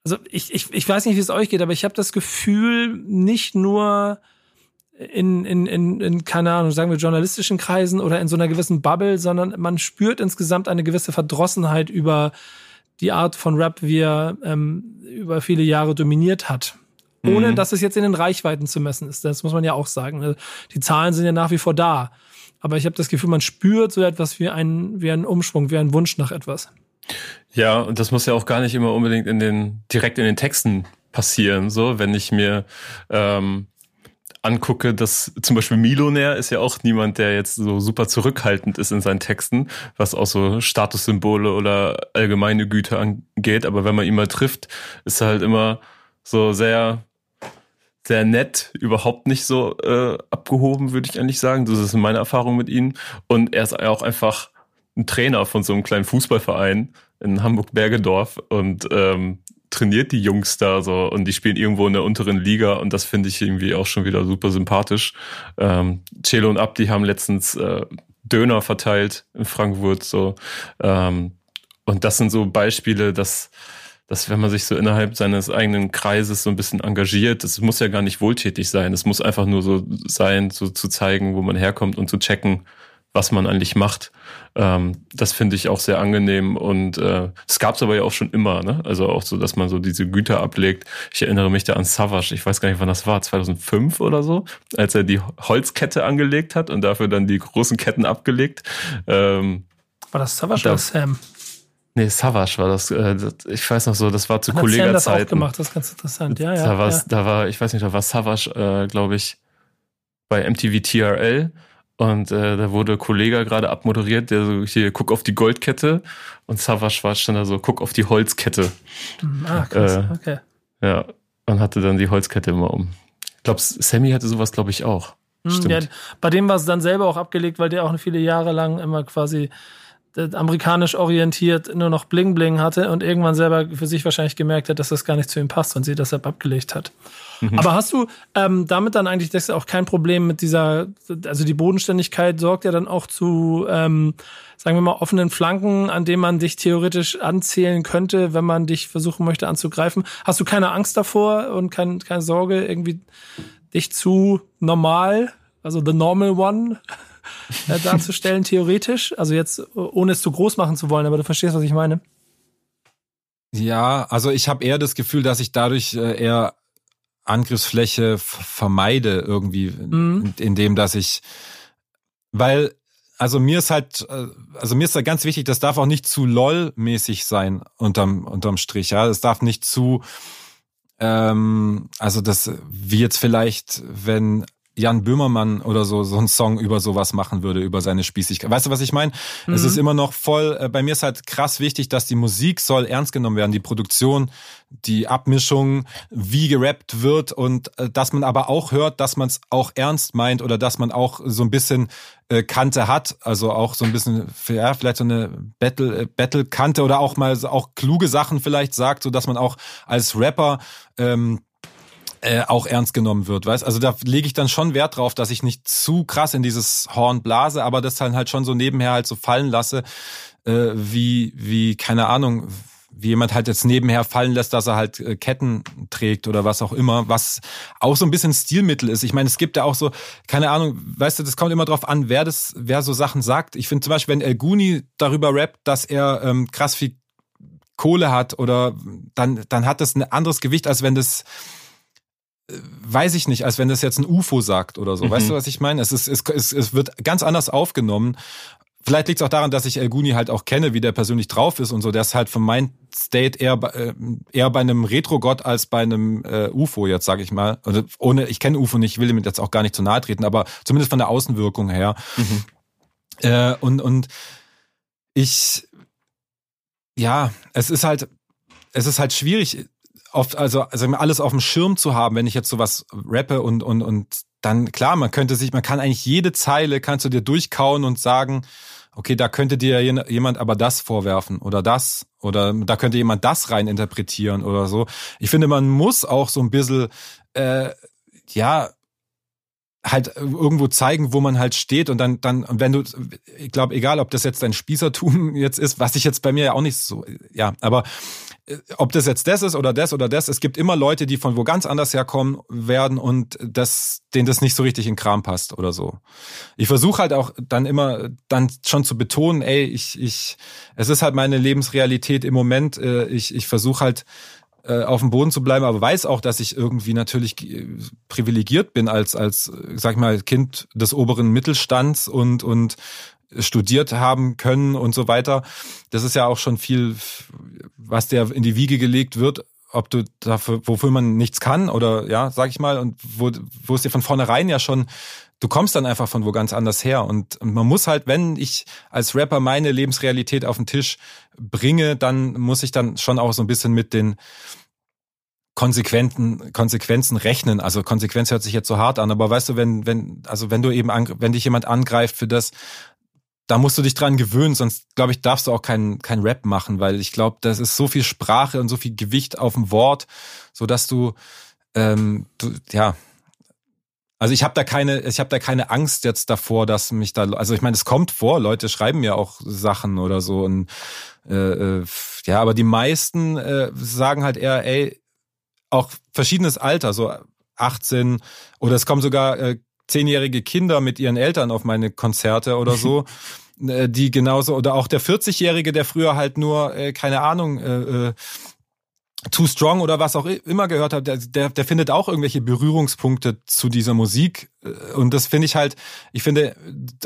also ich, ich, ich weiß nicht, wie es euch geht, aber ich habe das Gefühl, nicht nur in, in, in, in, keine Ahnung, sagen wir journalistischen Kreisen oder in so einer gewissen Bubble, sondern man spürt insgesamt eine gewisse Verdrossenheit über die Art von Rap, wie er ähm, über viele Jahre dominiert hat. Ohne mhm. dass es jetzt in den Reichweiten zu messen ist. Das muss man ja auch sagen. Also die Zahlen sind ja nach wie vor da aber ich habe das Gefühl, man spürt so etwas wie einen, wie einen Umschwung, wie einen Wunsch nach etwas. Ja, und das muss ja auch gar nicht immer unbedingt in den, direkt in den Texten passieren. So, wenn ich mir ähm, angucke, dass zum Beispiel Milonär ist ja auch niemand, der jetzt so super zurückhaltend ist in seinen Texten, was auch so Statussymbole oder allgemeine Güte angeht. Aber wenn man ihn mal trifft, ist er halt immer so sehr sehr nett, überhaupt nicht so äh, abgehoben, würde ich eigentlich sagen. Das ist meine Erfahrung mit ihm. Und er ist auch einfach ein Trainer von so einem kleinen Fußballverein in Hamburg-Bergedorf und ähm, trainiert die Jungs da so und die spielen irgendwo in der unteren Liga und das finde ich irgendwie auch schon wieder super sympathisch. Ähm, Celo und Abdi haben letztens äh, Döner verteilt in Frankfurt so ähm, und das sind so Beispiele, dass dass wenn man sich so innerhalb seines eigenen Kreises so ein bisschen engagiert, das muss ja gar nicht wohltätig sein. Es muss einfach nur so sein, so zu zeigen, wo man herkommt und zu checken, was man eigentlich macht. Ähm, das finde ich auch sehr angenehm und äh, es gab es aber ja auch schon immer, ne? Also auch so, dass man so diese Güter ablegt. Ich erinnere mich da an Savage, ich weiß gar nicht, wann das war, 2005 oder so, als er die Holzkette angelegt hat und dafür dann die großen Ketten abgelegt. Ähm, war das Savage da, oder Sam? Nee, Savage war das, äh, ich weiß noch so, das war zu Kollegerzeiten. das auch gemacht, das ist ganz interessant, ja, ja. Da, ja. da war, ich weiß nicht, da war Savage, äh, glaube ich, bei MTV TRL und äh, da wurde Kollege gerade abmoderiert, der so hier, guck auf die Goldkette und Savage war stand da so, guck auf die Holzkette. Mhm, ah, krass, äh, okay. Ja, und hatte dann die Holzkette immer um. Ich glaube, Sammy hatte sowas, glaube ich, auch. Mhm, ja, bei dem war es dann selber auch abgelegt, weil der auch viele Jahre lang immer quasi amerikanisch orientiert nur noch Bling Bling hatte und irgendwann selber für sich wahrscheinlich gemerkt hat, dass das gar nicht zu ihm passt und sie deshalb abgelegt hat. Mhm. Aber hast du ähm, damit dann eigentlich das auch kein Problem mit dieser, also die Bodenständigkeit sorgt ja dann auch zu, ähm, sagen wir mal, offenen Flanken, an denen man dich theoretisch anzählen könnte, wenn man dich versuchen möchte anzugreifen. Hast du keine Angst davor und kein, keine Sorge, irgendwie dich zu normal, also the normal one, äh, darzustellen, theoretisch? Also jetzt, ohne es zu groß machen zu wollen, aber du verstehst, was ich meine. Ja, also ich habe eher das Gefühl, dass ich dadurch äh, eher Angriffsfläche vermeide irgendwie, mhm. indem dass ich, weil also mir ist halt, äh, also mir ist da ganz wichtig, das darf auch nicht zu LOL-mäßig sein unterm, unterm Strich, ja. Es darf nicht zu, ähm, also das, wie jetzt vielleicht, wenn Jan Böhmermann oder so so einen Song über sowas machen würde, über seine Spießigkeit. Weißt du, was ich meine? Mhm. Es ist immer noch voll, äh, bei mir ist halt krass wichtig, dass die Musik soll ernst genommen werden, die Produktion, die Abmischung, wie gerappt wird und äh, dass man aber auch hört, dass man es auch ernst meint oder dass man auch so ein bisschen äh, Kante hat, also auch so ein bisschen, ja, vielleicht so eine Battle, äh, Battle-Kante oder auch mal auch kluge Sachen vielleicht sagt, so dass man auch als Rapper ähm, äh, auch ernst genommen wird, weißt? Also da lege ich dann schon Wert drauf, dass ich nicht zu krass in dieses Horn blase, aber das dann halt schon so nebenher halt so fallen lasse, äh, wie wie keine Ahnung, wie jemand halt jetzt nebenher fallen lässt, dass er halt äh, Ketten trägt oder was auch immer, was auch so ein bisschen Stilmittel ist. Ich meine, es gibt ja auch so, keine Ahnung, weißt du, das kommt immer drauf an, wer das, wer so Sachen sagt. Ich finde zum Beispiel, wenn El Guni darüber rappt, dass er ähm, krass viel Kohle hat oder dann, dann hat das ein anderes Gewicht, als wenn das weiß ich nicht, als wenn das jetzt ein UFO sagt oder so. Mhm. Weißt du, was ich meine? Es, ist, es, es, es wird ganz anders aufgenommen. Vielleicht liegt es auch daran, dass ich El Guni halt auch kenne, wie der persönlich drauf ist und so. Der ist halt von mein State eher, äh, eher bei einem Retro-Gott als bei einem äh, UFO, jetzt sage ich mal. Also ohne, ich kenne UFO nicht, ich will ihm jetzt auch gar nicht zu nahe treten, aber zumindest von der Außenwirkung her. Mhm. Äh, und, und ich, ja, es ist halt, es ist halt schwierig oft, also, also alles auf dem Schirm zu haben, wenn ich jetzt sowas rappe und, und, und dann, klar, man könnte sich, man kann eigentlich jede Zeile, kannst du dir durchkauen und sagen, okay, da könnte dir jemand aber das vorwerfen oder das oder da könnte jemand das rein interpretieren oder so. Ich finde, man muss auch so ein bisschen, äh, ja, halt irgendwo zeigen, wo man halt steht und dann, dann, wenn du, ich glaube, egal, ob das jetzt dein Spießertum jetzt ist, was ich jetzt bei mir ja auch nicht so, ja, aber ob das jetzt das ist oder das oder das, es gibt immer Leute, die von wo ganz anders herkommen werden und das, denen das nicht so richtig in Kram passt oder so. Ich versuche halt auch dann immer dann schon zu betonen, ey, ich, ich, es ist halt meine Lebensrealität im Moment. Äh, ich, ich versuche halt äh, auf dem Boden zu bleiben, aber weiß auch, dass ich irgendwie natürlich privilegiert bin als, als, sag ich mal, Kind des oberen Mittelstands und, und studiert haben können und so weiter. Das ist ja auch schon viel, was der in die Wiege gelegt wird, ob du dafür, wofür man nichts kann oder ja, sag ich mal, und wo, wo es dir von vornherein ja schon, du kommst dann einfach von wo ganz anders her. Und, und man muss halt, wenn ich als Rapper meine Lebensrealität auf den Tisch bringe, dann muss ich dann schon auch so ein bisschen mit den konsequenten Konsequenzen rechnen. Also Konsequenz hört sich jetzt so hart an, aber weißt du, wenn wenn also wenn du eben wenn dich jemand angreift für das, da musst du dich dran gewöhnen, sonst glaube ich, darfst du auch keinen kein Rap machen, weil ich glaube, das ist so viel Sprache und so viel Gewicht auf dem Wort, so dass du, ähm, du ja, also ich habe da keine, ich habe da keine Angst jetzt davor, dass mich da, also ich meine, es kommt vor, Leute schreiben mir auch Sachen oder so und äh, äh, ja, aber die meisten äh, sagen halt eher, ey, auch verschiedenes Alter, so 18 oder es kommen sogar äh, zehnjährige Kinder mit ihren Eltern auf meine Konzerte oder so. Äh, die genauso, oder auch der 40-Jährige, der früher halt nur, äh, keine Ahnung, äh, äh, Too Strong oder was auch immer gehört hat, der, der, der findet auch irgendwelche Berührungspunkte zu dieser Musik. Äh, und das finde ich halt, ich finde,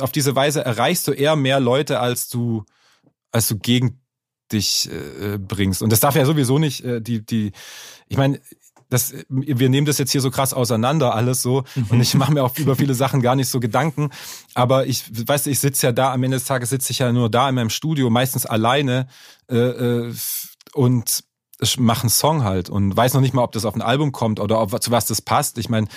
auf diese Weise erreichst du eher mehr Leute, als du, als du gegen dich äh, bringst. Und das darf ja sowieso nicht, äh, die, die, ich meine, das, wir nehmen das jetzt hier so krass auseinander alles so und ich mache mir auch über viele Sachen gar nicht so Gedanken. Aber ich, weißt du, ich sitze ja da, am Ende des Tages sitze ich ja nur da in meinem Studio, meistens alleine äh, äh, und mache einen Song halt und weiß noch nicht mal, ob das auf ein Album kommt oder ob, zu was das passt. Ich meine,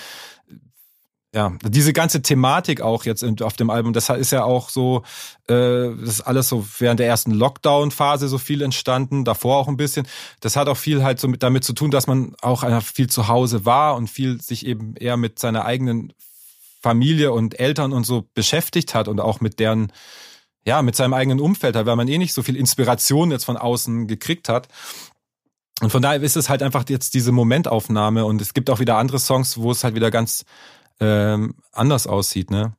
ja, diese ganze Thematik auch jetzt auf dem Album, das ist ja auch so, äh, das ist alles so während der ersten Lockdown-Phase so viel entstanden, davor auch ein bisschen. Das hat auch viel halt so mit, damit zu tun, dass man auch viel zu Hause war und viel sich eben eher mit seiner eigenen Familie und Eltern und so beschäftigt hat und auch mit deren, ja, mit seinem eigenen Umfeld, weil man eh nicht so viel Inspiration jetzt von außen gekriegt hat. Und von daher ist es halt einfach jetzt diese Momentaufnahme und es gibt auch wieder andere Songs, wo es halt wieder ganz ähm, anders aussieht, ne?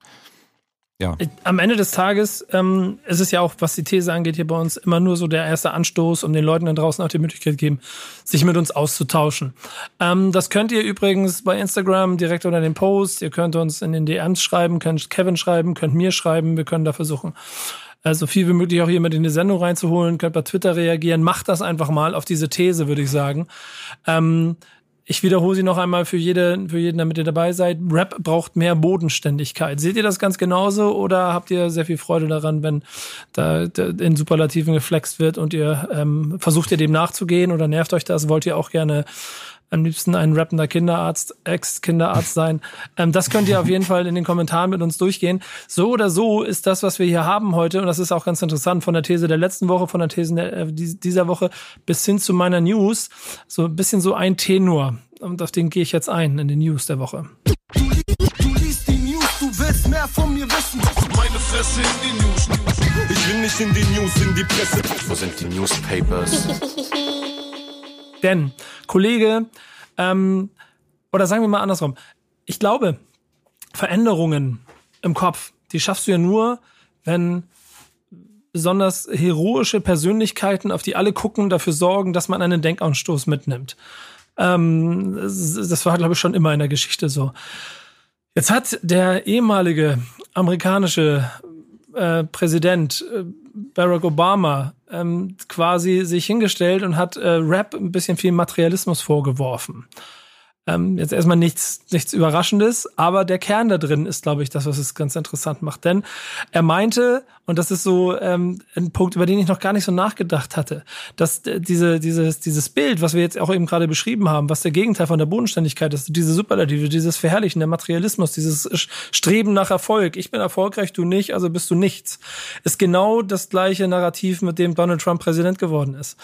Ja. Am Ende des Tages ähm, ist es ja auch, was die These angeht, hier bei uns immer nur so der erste Anstoß, um den Leuten dann draußen auch die Möglichkeit geben, sich mit uns auszutauschen. Ähm, das könnt ihr übrigens bei Instagram direkt unter dem Post. Ihr könnt uns in den DMs schreiben, könnt Kevin schreiben, könnt mir schreiben. Wir können da versuchen, also viel wie möglich auch jemand in die Sendung reinzuholen, könnt bei Twitter reagieren. Macht das einfach mal auf diese These, würde ich sagen. Ähm, ich wiederhole sie noch einmal für, jede, für jeden, damit ihr dabei seid. Rap braucht mehr Bodenständigkeit. Seht ihr das ganz genauso oder habt ihr sehr viel Freude daran, wenn da in Superlativen geflext wird und ihr ähm, versucht ihr dem nachzugehen oder nervt euch das? Wollt ihr auch gerne am liebsten ein rappender Kinderarzt, Ex-Kinderarzt sein. Ähm, das könnt ihr auf jeden Fall in den Kommentaren mit uns durchgehen. So oder so ist das, was wir hier haben heute, und das ist auch ganz interessant, von der These der letzten Woche, von der These der, äh, dieser Woche bis hin zu meiner News, so ein bisschen so ein Tenor. Und auf den gehe ich jetzt ein, in den News der Woche. Du, du liest die News, du willst mehr von mir wissen. Meine Fresse in die News. Ich will nicht in die News, in die Presse. Wo sind die Newspapers? Denn, Kollege, ähm, oder sagen wir mal andersrum, ich glaube, Veränderungen im Kopf, die schaffst du ja nur, wenn besonders heroische Persönlichkeiten, auf die alle gucken, dafür sorgen, dass man einen Denkanstoß mitnimmt. Ähm, das war, glaube ich, schon immer in der Geschichte so. Jetzt hat der ehemalige amerikanische äh, Präsident äh, Barack Obama ähm, quasi sich hingestellt und hat äh, Rap ein bisschen viel Materialismus vorgeworfen. Ähm, jetzt erstmal nichts, nichts Überraschendes, aber der Kern da drin ist, glaube ich, das, was es ganz interessant macht. Denn er meinte, und das ist so ähm, ein Punkt, über den ich noch gar nicht so nachgedacht hatte, dass diese, dieses, dieses Bild, was wir jetzt auch eben gerade beschrieben haben, was der Gegenteil von der Bodenständigkeit ist, diese Superlative, dieses Verherrlichen, der Materialismus, dieses Streben nach Erfolg, ich bin erfolgreich, du nicht, also bist du nichts, ist genau das gleiche Narrativ, mit dem Donald Trump Präsident geworden ist.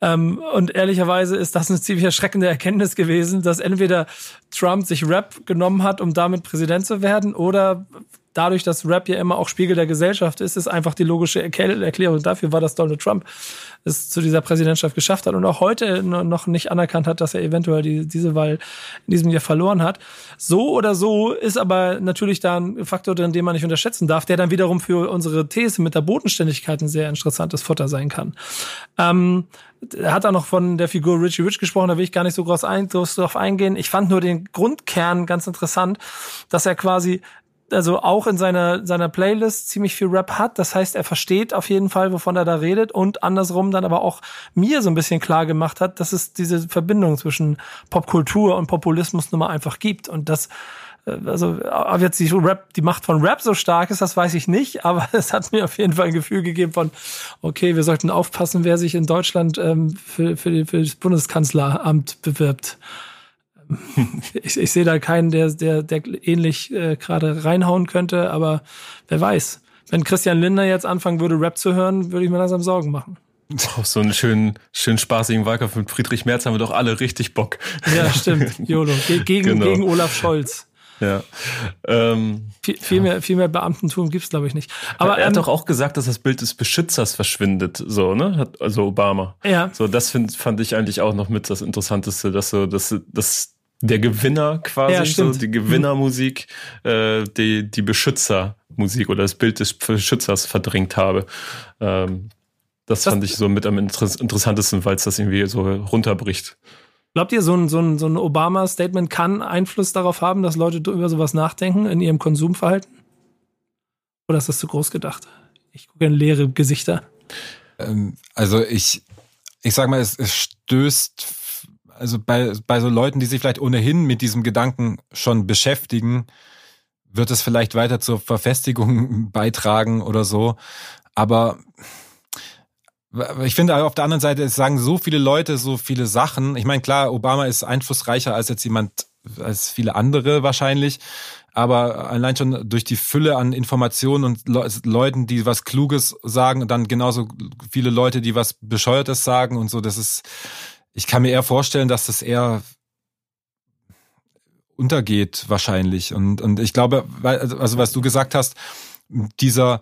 Ähm, und ehrlicherweise ist das eine ziemlich erschreckende Erkenntnis gewesen, dass entweder Trump sich Rap genommen hat, um damit Präsident zu werden, oder dadurch, dass Rap ja immer auch Spiegel der Gesellschaft ist, ist einfach die logische Erklärung dafür war, dass Donald Trump es zu dieser Präsidentschaft geschafft hat und auch heute noch nicht anerkannt hat, dass er eventuell die, diese Wahl in diesem Jahr verloren hat. So oder so ist aber natürlich da ein Faktor drin, den man nicht unterschätzen darf, der dann wiederum für unsere These mit der Bodenständigkeit ein sehr interessantes Futter sein kann. Ähm, er hat da noch von der Figur Richie Rich gesprochen, da will ich gar nicht so groß, ein, drauf eingehen. Ich fand nur den Grundkern ganz interessant, dass er quasi also auch in seiner, seiner Playlist ziemlich viel Rap hat. Das heißt, er versteht auf jeden Fall, wovon er da redet und andersrum dann aber auch mir so ein bisschen klar gemacht hat, dass es diese Verbindung zwischen Popkultur und Populismus nun mal einfach gibt. Und das, äh, also ob jetzt die Rap, die Macht von Rap so stark ist, das weiß ich nicht, aber es hat mir auf jeden Fall ein Gefühl gegeben von, okay, wir sollten aufpassen, wer sich in Deutschland ähm, für, für, für das Bundeskanzleramt bewirbt. ich, ich sehe da keinen, der, der, der ähnlich äh, gerade reinhauen könnte, aber wer weiß. Wenn Christian Lindner jetzt anfangen würde, Rap zu hören, würde ich mir langsam Sorgen machen. Auf so einen schönen, schönen spaßigen Wahlkampf mit Friedrich Merz haben wir doch alle richtig Bock. Ja, stimmt. YOLO. Ge gegen, genau. gegen Olaf Scholz. Ja. Ähm, viel, viel, ja. mehr, viel mehr Beamtentum gibt's glaube ich, nicht. Aber er hat ähm, doch auch gesagt, dass das Bild des Beschützers verschwindet, so, ne? Hat, also Obama. Ja. So, das find, fand ich eigentlich auch noch mit das Interessanteste, dass so, dass, dass der Gewinner quasi, ja, so die Gewinnermusik, äh, die, die Beschützermusik oder das Bild des Beschützers verdrängt habe. Ähm, das, das fand ich so mit am interessantesten, weil es das irgendwie so runterbricht. Glaubt ihr, so ein, so ein, so ein Obama-Statement kann Einfluss darauf haben, dass Leute über sowas nachdenken in ihrem Konsumverhalten? Oder ist das zu groß gedacht? Ich gucke in leere Gesichter. Ähm, also ich, ich sag mal, es, es stößt also bei, bei so Leuten, die sich vielleicht ohnehin mit diesem Gedanken schon beschäftigen, wird es vielleicht weiter zur Verfestigung beitragen oder so. Aber ich finde auf der anderen Seite, es sagen so viele Leute so viele Sachen. Ich meine, klar, Obama ist einflussreicher als jetzt jemand, als viele andere wahrscheinlich. aber allein schon durch die Fülle an Informationen und Le Leuten, die was Kluges sagen und dann genauso viele Leute, die was Bescheuertes sagen und so, das ist, ich kann mir eher vorstellen, dass das eher untergeht wahrscheinlich und, und ich glaube, also was du gesagt hast, dieser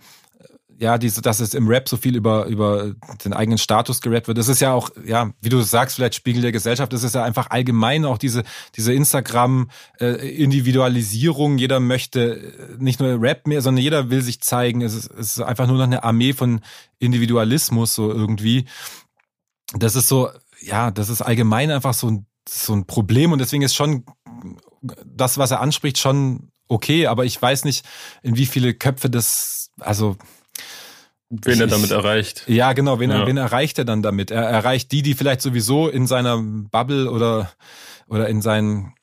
ja, diese, dass es im Rap so viel über, über den eigenen Status gerappt wird. Das ist ja auch, ja, wie du sagst, vielleicht Spiegel der Gesellschaft. Das ist ja einfach allgemein auch diese, diese Instagram-Individualisierung. Äh, jeder möchte äh, nicht nur Rap mehr, sondern jeder will sich zeigen. Es ist, es ist einfach nur noch eine Armee von Individualismus, so irgendwie. Das ist so, ja, das ist allgemein einfach so ein, so ein Problem und deswegen ist schon das, was er anspricht, schon okay, aber ich weiß nicht, in wie viele Köpfe das, also Wen ich, er damit erreicht. Ja, genau, wen, ja. wen erreicht er dann damit? Er erreicht die, die vielleicht sowieso in seiner Bubble oder, oder in seinen,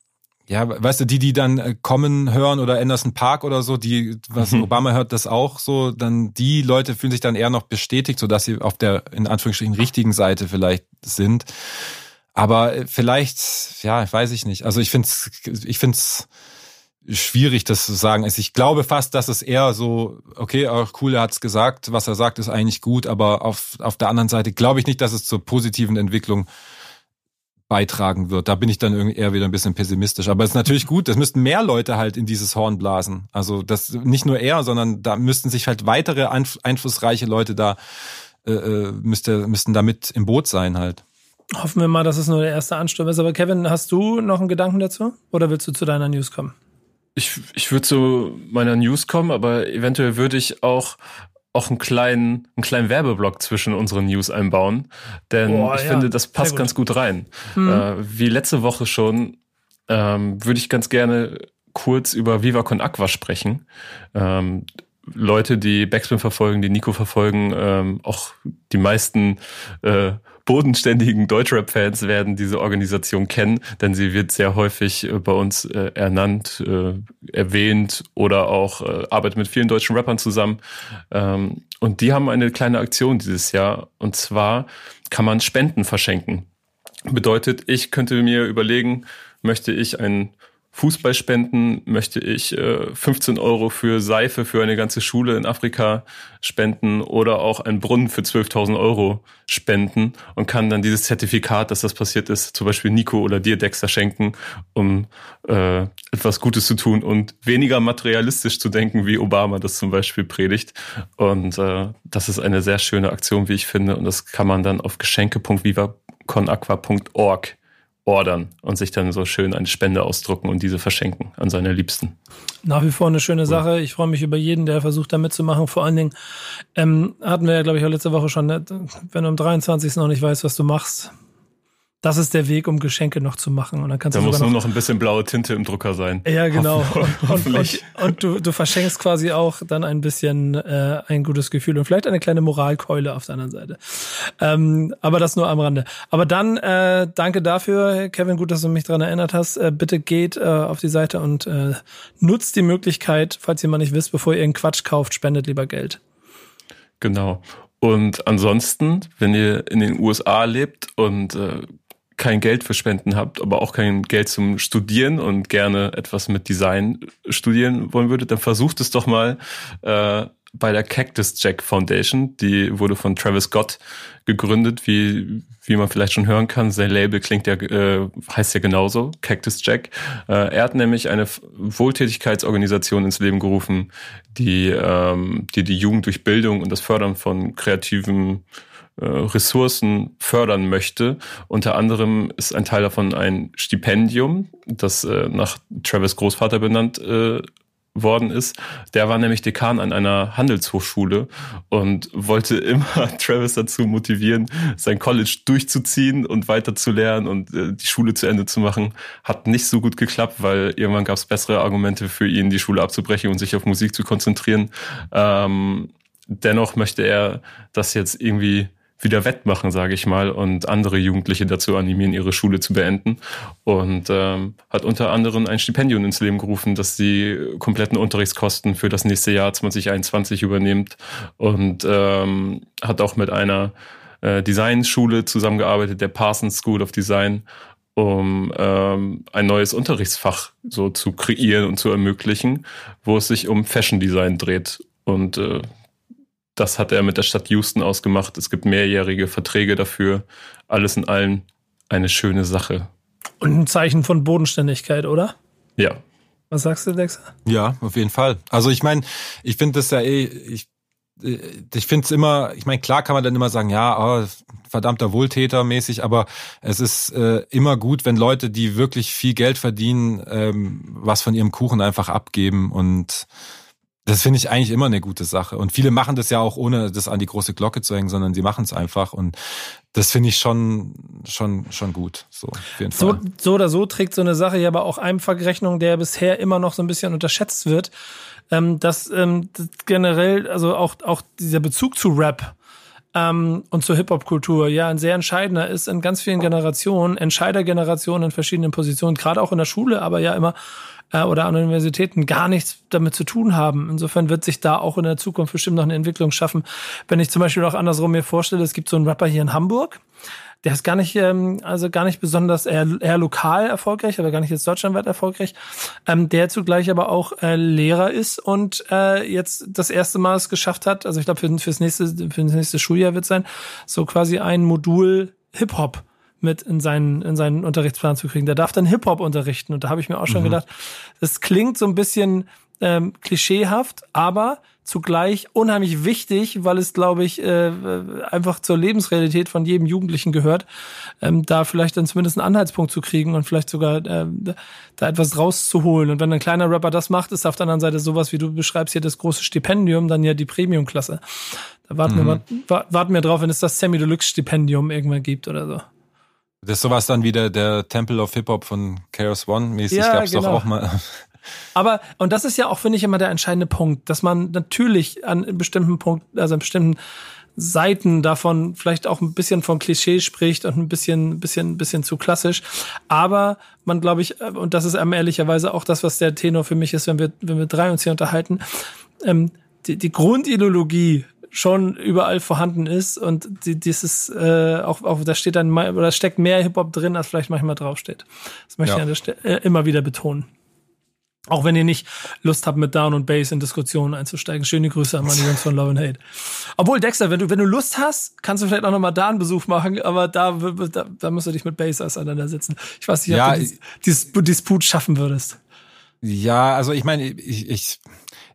ja, weißt du, die, die dann äh, kommen, hören oder Anderson Park oder so, die, was mhm. Obama hört, das auch so, dann die Leute fühlen sich dann eher noch bestätigt, so dass sie auf der, in Anführungsstrichen, richtigen Seite vielleicht sind. Aber äh, vielleicht, ja, weiß ich nicht. Also ich find's, ich find's, schwierig, das zu sagen ist. Ich glaube fast, dass es eher so, okay, auch cool, er hat's gesagt, was er sagt, ist eigentlich gut, aber auf, auf der anderen Seite glaube ich nicht, dass es zur positiven Entwicklung beitragen wird. Da bin ich dann irgendwie eher wieder ein bisschen pessimistisch. Aber es ist natürlich gut, es müssten mehr Leute halt in dieses Horn blasen. Also das nicht nur er, sondern da müssten sich halt weitere einflussreiche Leute da äh, äh, müsste, müssten da mit im Boot sein halt. Hoffen wir mal, dass es nur der erste Ansturm ist. Aber Kevin, hast du noch einen Gedanken dazu? Oder willst du zu deiner News kommen? Ich, ich würde zu meiner News kommen, aber eventuell würde ich auch auch einen kleinen, einen kleinen Werbeblock zwischen unseren News einbauen, denn Boah, ich ja. finde, das passt gut. ganz gut rein. Mhm. Äh, wie letzte Woche schon, ähm, würde ich ganz gerne kurz über Viva Con Aqua sprechen. Ähm, Leute, die Backspin verfolgen, die Nico verfolgen, ähm, auch die meisten äh, bodenständigen Deutschrap-Fans werden diese Organisation kennen, denn sie wird sehr häufig äh, bei uns äh, ernannt, äh, erwähnt oder auch äh, arbeitet mit vielen deutschen Rappern zusammen. Ähm, und die haben eine kleine Aktion dieses Jahr und zwar kann man Spenden verschenken. Bedeutet, ich könnte mir überlegen, möchte ich ein Fußballspenden möchte ich äh, 15 Euro für Seife für eine ganze Schule in Afrika spenden oder auch einen Brunnen für 12.000 Euro spenden und kann dann dieses Zertifikat, dass das passiert ist, zum Beispiel Nico oder dir, Dexter, schenken, um äh, etwas Gutes zu tun und weniger materialistisch zu denken, wie Obama das zum Beispiel predigt. Und äh, das ist eine sehr schöne Aktion, wie ich finde. Und das kann man dann auf geschenke.vivaconaqua.org ordern und sich dann so schön eine Spende ausdrucken und diese verschenken an seine Liebsten. Nach wie vor eine schöne Sache. Ich freue mich über jeden, der versucht, da mitzumachen. Vor allen Dingen ähm, hatten wir ja, glaube ich, auch letzte Woche schon, ne, wenn du am 23. noch nicht weißt, was du machst, das ist der Weg, um Geschenke noch zu machen. Und dann kannst da du muss nur noch ein bisschen blaue Tinte im Drucker sein. Ja, genau. Und, und, und, und, du, du verschenkst quasi auch dann ein bisschen äh, ein gutes Gefühl und vielleicht eine kleine Moralkeule auf der anderen Seite. Ähm, aber das nur am Rande. Aber dann äh, danke dafür, Kevin, gut, dass du mich dran erinnert hast. Äh, bitte geht äh, auf die Seite und äh, nutzt die Möglichkeit, falls ihr mal nicht wisst, bevor ihr einen Quatsch kauft, spendet lieber Geld. Genau. Und ansonsten, wenn ihr in den USA lebt und äh, kein Geld für Spenden habt, aber auch kein Geld zum Studieren und gerne etwas mit Design studieren wollen würdet, dann versucht es doch mal äh, bei der Cactus Jack Foundation. Die wurde von Travis Scott gegründet, wie, wie man vielleicht schon hören kann. Sein Label klingt ja, äh, heißt ja genauso, Cactus Jack. Äh, er hat nämlich eine Wohltätigkeitsorganisation ins Leben gerufen, die, ähm, die die Jugend durch Bildung und das Fördern von kreativen Ressourcen fördern möchte. Unter anderem ist ein Teil davon ein Stipendium, das äh, nach Travis Großvater benannt äh, worden ist. Der war nämlich Dekan an einer Handelshochschule und wollte immer Travis dazu motivieren, sein College durchzuziehen und weiter zu lernen und äh, die Schule zu Ende zu machen. Hat nicht so gut geklappt, weil irgendwann gab es bessere Argumente für ihn, die Schule abzubrechen und sich auf Musik zu konzentrieren. Ähm, dennoch möchte er das jetzt irgendwie wieder wettmachen, sage ich mal, und andere Jugendliche dazu animieren, ihre Schule zu beenden. Und ähm, hat unter anderem ein Stipendium ins Leben gerufen, das die kompletten Unterrichtskosten für das nächste Jahr 2021 übernimmt und ähm, hat auch mit einer äh, Designschule zusammengearbeitet, der Parsons School of Design um ähm, ein neues Unterrichtsfach so zu kreieren und zu ermöglichen, wo es sich um Fashion Design dreht. Und äh, das hat er mit der Stadt Houston ausgemacht. Es gibt mehrjährige Verträge dafür. Alles in allem eine schöne Sache. Und ein Zeichen von Bodenständigkeit, oder? Ja. Was sagst du, Dexter? Ja, auf jeden Fall. Also ich meine, ich finde das ja eh, ich ich finde es immer, ich meine, klar kann man dann immer sagen, ja, oh, verdammter Wohltäter mäßig, aber es ist äh, immer gut, wenn Leute, die wirklich viel Geld verdienen, ähm, was von ihrem Kuchen einfach abgeben und das finde ich eigentlich immer eine gute Sache. Und viele machen das ja auch ohne das an die große Glocke zu hängen, sondern sie machen es einfach. Und das finde ich schon, schon, schon gut. So, auf jeden Fall. So, so oder so trägt so eine Sache ja aber auch einfach Rechnung, der bisher immer noch so ein bisschen unterschätzt wird ähm, dass ähm, das generell, also auch, auch dieser Bezug zu Rap ähm, und zur Hip-Hop-Kultur ja ein sehr entscheidender ist in ganz vielen Generationen, Entscheidergenerationen in verschiedenen Positionen, gerade auch in der Schule, aber ja immer äh, oder an Universitäten gar nichts damit zu tun haben. Insofern wird sich da auch in der Zukunft bestimmt noch eine Entwicklung schaffen. Wenn ich zum Beispiel auch andersrum mir vorstelle, es gibt so einen Rapper hier in Hamburg, der ist gar nicht, ähm, also gar nicht besonders eher, eher lokal erfolgreich, aber gar nicht jetzt deutschlandweit erfolgreich, ähm, der zugleich aber auch äh, Lehrer ist und äh, jetzt das erste Mal es geschafft hat, also ich glaube für, fürs nächste, für das nächste Schuljahr wird sein, so quasi ein Modul Hip-Hop mit in seinen, in seinen Unterrichtsplan zu kriegen. Der darf dann Hip-Hop unterrichten. Und da habe ich mir auch schon mhm. gedacht, das klingt so ein bisschen ähm, klischeehaft, aber zugleich unheimlich wichtig, weil es, glaube ich, äh, einfach zur Lebensrealität von jedem Jugendlichen gehört, ähm, da vielleicht dann zumindest einen Anhaltspunkt zu kriegen und vielleicht sogar äh, da etwas rauszuholen. Und wenn ein kleiner Rapper das macht, ist auf der anderen Seite sowas, wie du beschreibst hier, das große Stipendium, dann ja die Premium-Klasse. Da warten, mhm. wir warten wir drauf, wenn es das Sammy Deluxe Stipendium irgendwann gibt oder so. Das ist sowas dann wie der, Temple of Hip Hop von Chaos One mäßig, ja, gab's genau. doch auch mal. Aber, und das ist ja auch, finde ich, immer der entscheidende Punkt, dass man natürlich an bestimmten Punkt, also an bestimmten Seiten davon vielleicht auch ein bisschen von Klischee spricht und ein bisschen, bisschen, bisschen zu klassisch. Aber man, glaube ich, und das ist einem ehrlicherweise auch das, was der Tenor für mich ist, wenn wir, wenn wir drei uns hier unterhalten, ähm, die, die Grundideologie schon überall vorhanden ist und die, dieses äh, auch, auch da steht dann oder steckt mehr Hip Hop drin, als vielleicht manchmal draufsteht. Das möchte ja. ich an der äh, immer wieder betonen. Auch wenn ihr nicht Lust habt, mit Down und Bass in Diskussionen einzusteigen. Schöne Grüße an meine Jungs von Love and Hate. Obwohl, Dexter, wenn du, wenn du Lust hast, kannst du vielleicht auch nochmal da einen Besuch machen, aber da, da, da musst du dich mit Bass auseinandersetzen. Ich weiß nicht, ob ja, du dieses Disput schaffen würdest. Ja, also ich meine, ich, ich,